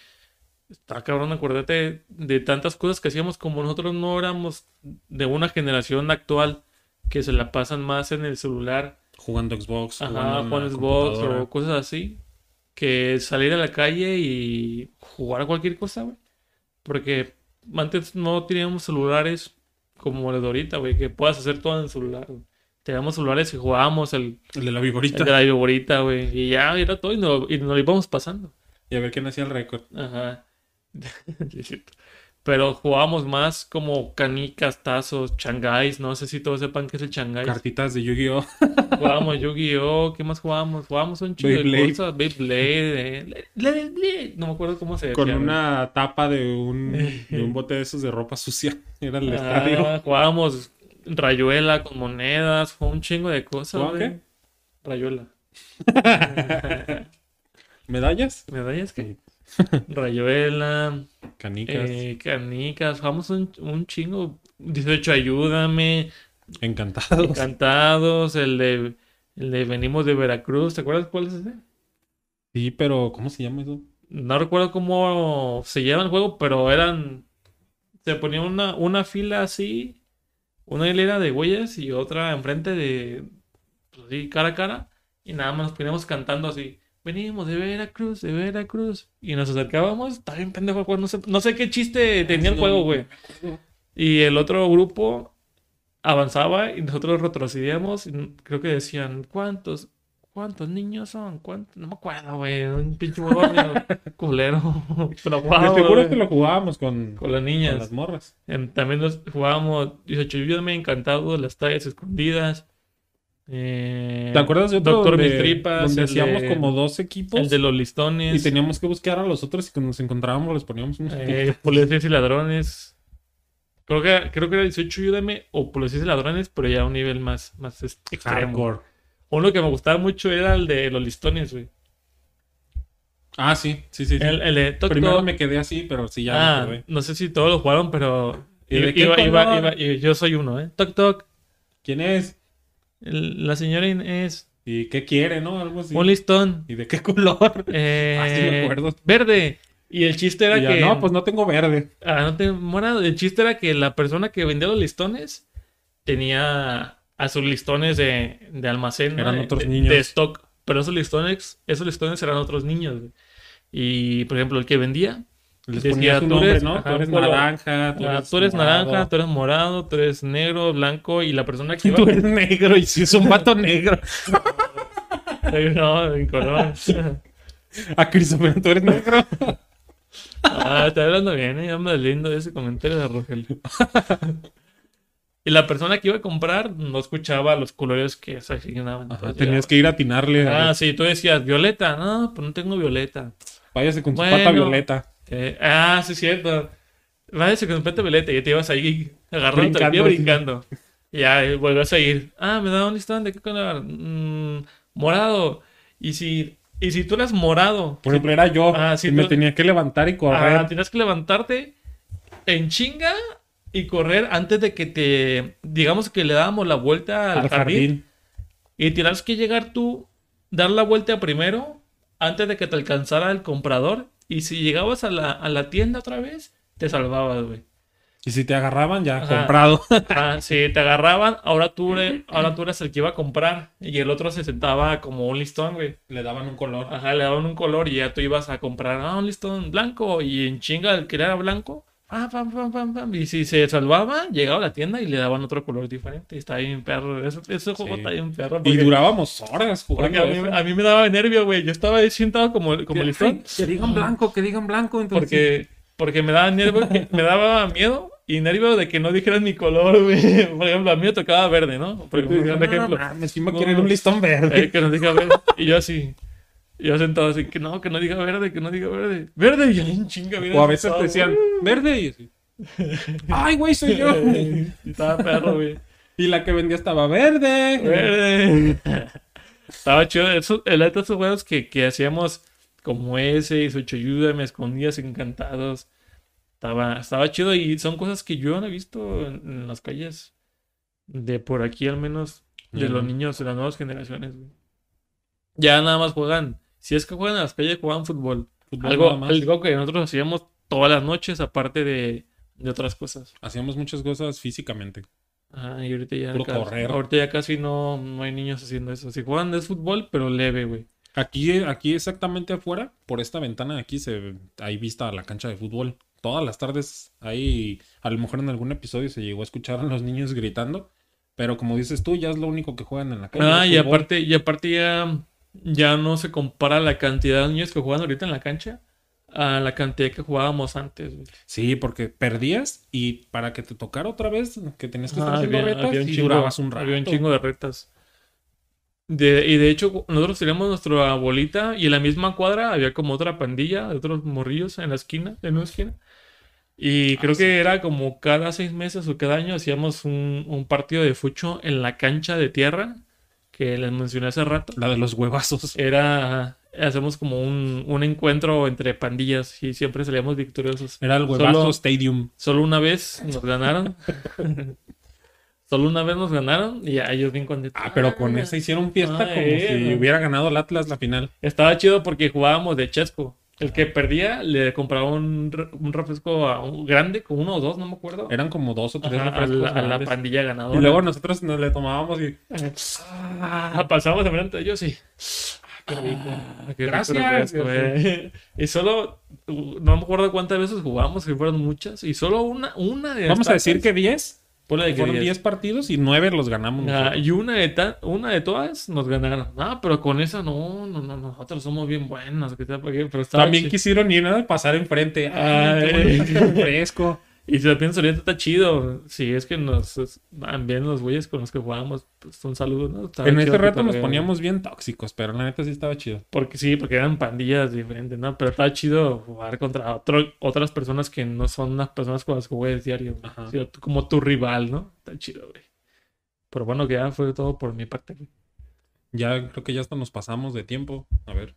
está cabrón, acuérdate de tantas cosas que hacíamos como nosotros no éramos de una generación actual que se la pasan más en el celular,
Jugando Xbox,
ajá,
jugando
Xbox o cosas así, que salir a la calle y jugar a cualquier cosa, güey. Porque antes no teníamos celulares como los de ahorita, güey, que puedas hacer todo en el celular. Teníamos celulares y jugábamos el,
El de la
el
vigorita.
de la viborita, güey, y ya era todo y, no- y nos lo íbamos pasando.
Y a ver quién hacía el récord.
Ajá. Pero jugábamos más como canicas, tazos, changáis. No sé si todos sepan qué es el changáis.
Cartitas de Yu-Gi-Oh!
Jugábamos Yu-Gi-Oh! ¿Qué más jugábamos? Jugábamos un chingo de cosas. Beyblade. eh, No me acuerdo cómo se
Con
decía,
una tapa de un, de un bote de esos de ropa sucia. Era el estadio.
Ah, jugábamos rayuela con monedas. Fue un chingo de cosas,
¿Jugaban
güey.
qué?
Rayuela.
¿Medallas?
¿Medallas qué? Rayuela.
Canicas.
Eh, canicas, jugamos un, un chingo. 18, ayúdame.
Encantados.
Encantados. El de, el de Venimos de Veracruz. ¿Te acuerdas cuál es ese?
Sí, pero ¿cómo se llama eso?
No recuerdo cómo se llama el juego, pero eran. Se ponía una, una fila así. Una hilera de huellas y otra enfrente de. Pues así, cara a cara. Y nada más nos poníamos cantando así. Venimos de Veracruz, de Veracruz. Y nos acercábamos. Está bien pendejo el juego. No sé, no sé qué chiste tenía el juego, güey. Y el otro grupo avanzaba y nosotros retrocedíamos. y creo que decían, ¿cuántos? ¿cuántos niños son? ¿Cuántos? No me acuerdo, güey. Un pinche barrio culero. Pero
seguro
güey,
que lo jugábamos con,
con las
con
niñas.
las morras.
También nos jugábamos 18 yo me encantado las tallas escondidas. Eh,
¿Te acuerdas de otro
Doctor
donde, hacíamos
de-
como dos equipos
El de los listones.
y teníamos que buscar a los otros y cuando nos encontrábamos les poníamos unos
eh, policías y ladrones. Creo que, creo que era 18 ayúdame o policías y ladrones, pero ya a un nivel más, más extremo. Uno que me gustaba mucho era el de los listones, güey.
Ah, sí, sí, sí. sí.
El, el de Toc
Primero
Toc.
me quedé así, pero sí ya me
Ah,
quedé.
no sé si todos lo jugaron, pero
¿Y de
iba, iba, iba- yo soy uno, ¿eh? Toc Toc.
¿Quién es?
El- la señora es
¿Y qué quiere, no? Algo así.
un listón.
¿Y de qué color?
eh,
Ah, sí me acuerdo.
Verde. Y el chiste era
ya,
que.
no, pues no tengo verde.
Ah, no te morado. El chiste era que la persona que vendía los listones tenía a sus listones de, de almacén.
Eran otros
de-
niños.
De stock. Pero esos listones, esos listones eran otros niños. Y, por ejemplo, el que vendía.
Les ponía
tú
nombre,
eres-
¿no?
ajá,
tú eres naranja, tú eres,
tú eres
morado.
naranja, tú eres morado, tú eres negro, blanco. Y la persona que iba.
Tú eres negro y si es un vato negro.
no, en color.
A Christopher, tú eres negro.
Ah, está hablando bien, ¿eh? Ya me lindo ese comentario de Rogelio. y la persona que iba a comprar no escuchaba los colores que se asignaban.
Ajá, tenías que ir a atinarle.
Ah, sí, tú decías violeta. No, pues no tengo violeta.
Váyase con
Bueno.
pata violeta.
Eh, ah, sí, es cierto. Váyase con pata violeta y te ibas ahí agarrando el pie brincando. Y ya vuelves a ir. Ah, me da un listón de qué color. Mm, morado. Y si, y si tú eras morado,
Por ejemplo, era yo.
Ah, sí,
y me tenía que levantar y correr.
Ah, tienes que levantarte en chinga y correr antes de que te. Digamos que le dábamos la vuelta al,
al
jardín,
jardín.
Y tienes que llegar tú, dar la vuelta primero antes de que te alcanzara el comprador. Y si llegabas a la, a la tienda otra vez, te salvabas, güey.
Y si te agarraban, ya,
Ajá.
comprado.
Ah, si te agarraban, ahora tú, eres- ahora tú eras el que iba a comprar. Y el otro se sentaba como un listón, güey.
Le daban un color.
Ajá, le daban un color y ya tú ibas a comprar, ah, un listón blanco y en chinga el que era blanco, pam, pam, pam, pam, pam, y si se salvaba, llegaba a la tienda y le daban otro color diferente. Y está bien perro, ese, ese juego
Sí.
está bien perro.
Y durábamos horas jugando.
a mí,
eso.
a mí me daba nervio, güey. Yo estaba ahí sentado como, como listón
Que digan blanco, que digan blanco. Entonces,
porque, porque me daba nervio, me daba miedo y nervio de que no dijeran mi color, güey. Por ejemplo, a mí me tocaba verde, ¿no? Por ejemplo,
"No, no me
No,
un listón verde.
Eh, que nos diga verde. Y yo así. Yo sentado así, que no, que no diga verde, que no diga verde. Verde, y yo en chinga, mira.
o a veces te decían, verde. Y así. Ay, güey, soy yo.
güey. Y Estaba perro, güey.
y la que vendía estaba verde.
Verde. Estaba chido. Eso, el de esos juegos que, que hacíamos como ese, y Socho Ayuda, me escondías encantados. Estaba, estaba chido y son cosas que yo no he visto en, en las calles de por aquí, al menos de los niños, de las nuevas generaciones. güey. Ya nada más juegan. Si es que juegan en las calles, juegan fútbol.
Fútbol
Algo, algo que nosotros hacíamos todas las noches, aparte de, de otras cosas.
Hacíamos muchas cosas físicamente.
Ajá, y ahorita ya, casi,
correr.
ahorita ya casi no, no hay niños haciendo eso. Si juegan es fútbol, pero leve, güey.
Aquí, aquí exactamente afuera, por esta ventana de aquí, se, hay vista a la cancha de fútbol. Todas las tardes, ahí, a lo mejor en algún episodio se llegó a escuchar a los niños gritando. Pero como dices tú, ya es lo único que juegan en la calle.
Ah, y
fútbol.
aparte, y aparte ya, ya no se compara la cantidad de niños que juegan ahorita en la cancha a la cantidad que jugábamos antes. güey.
Sí, porque perdías y para que te tocara otra vez, que tenías que estar
Ah,
haciendo
había,
retas
había un
y
chingo,
durabas un rato.
había un chingo de retas. De, y de hecho, nosotros teníamos nuestra bolita y en la misma cuadra había como otra pandilla de otros morrillos en la esquina, en una esquina. Y creo
sí.
que era como cada seis meses o cada año hacíamos un, un partido de fucho en la cancha de tierra que les mencioné hace rato.
La de los huevazos.
Era, hacemos como un, un encuentro entre pandillas y siempre salíamos victoriosos.
Era el huevazo
Solo-
Stadium.
Solo una vez nos ganaron. Solo una vez nos ganaron y ya ellos bien contentos.
Ah, pero con esa hicieron fiesta
Ah,
como
eh,
si
no.
hubiera ganado el Atlas la final.
Estaba chido porque jugábamos de chesco. El que perdía le compraba un, un refresco a un grande, con uno o dos, no me acuerdo.
Eran como dos o tres
Ajá, a, la, a la
grandes.
pandilla ganadora.
Y luego nosotros nos le tomábamos y
Ah, pasamos enfrente de ellos y. Qué rico. qué rico
Gracias.
refresco, eh. Y solo, no me acuerdo cuántas veces jugamos, que fueron muchas, y solo una, una de
vamos a decir que 10.
De que
Fueron
10.
10 partidos y 9 los ganamos.
Ah, y una de, ta- una de todas nos ganaron. Ah, pero con esa no, no, no, nosotros somos bien buenos. que sea, Pero
También quisieron ir a pasar enfrente. Ay,
Ay.
qué bueno, tan fresco.
Y si lo pienso ahorita está chido. Si es que nos van bien los güeyes con los que jugamos, pues un saludo, ¿no? Estaba
En este rato nos poníamos bien tóxicos, pero la neta sí estaba chido.
Porque sí, porque eran pandillas diferentes, ¿no? Pero está chido jugar contra otro- otras personas que no son las personas con las que juegas diario. Sí, como tu rival, ¿no? Está chido, güey. Pero bueno, que ya fue todo por mi parte, güey.
Ya creo que ya hasta nos pasamos de tiempo. A ver.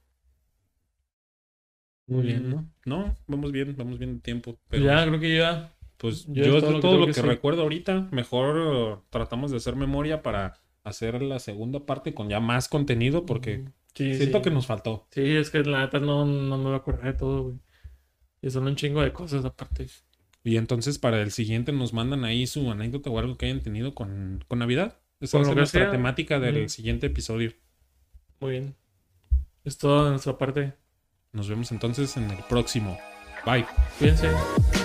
Muy bien, ¿no?
No, vamos bien, vamos bien de tiempo. Pero
Ya, creo que ya.
Pues yo
es
es
todo
todo,
lo que
recuerdo ahorita. Mejor eh, tratamos de hacer memoria para hacer la segunda parte con ya más contenido porque
Sí,
siento
sí.
que nos faltó.
Sí, es que la neta no, no me voy a acordar de todo, güey. Y son un chingo de cosas aparte.
Y entonces para el siguiente nos mandan ahí su anécdota o algo que hayan tenido con, con Navidad. Esa va a ser nuestra
sea.
temática del
Mm.
siguiente episodio.
Muy bien. Es todo de nuestra parte.
Nos vemos entonces en el próximo. Bye.
Cuídense.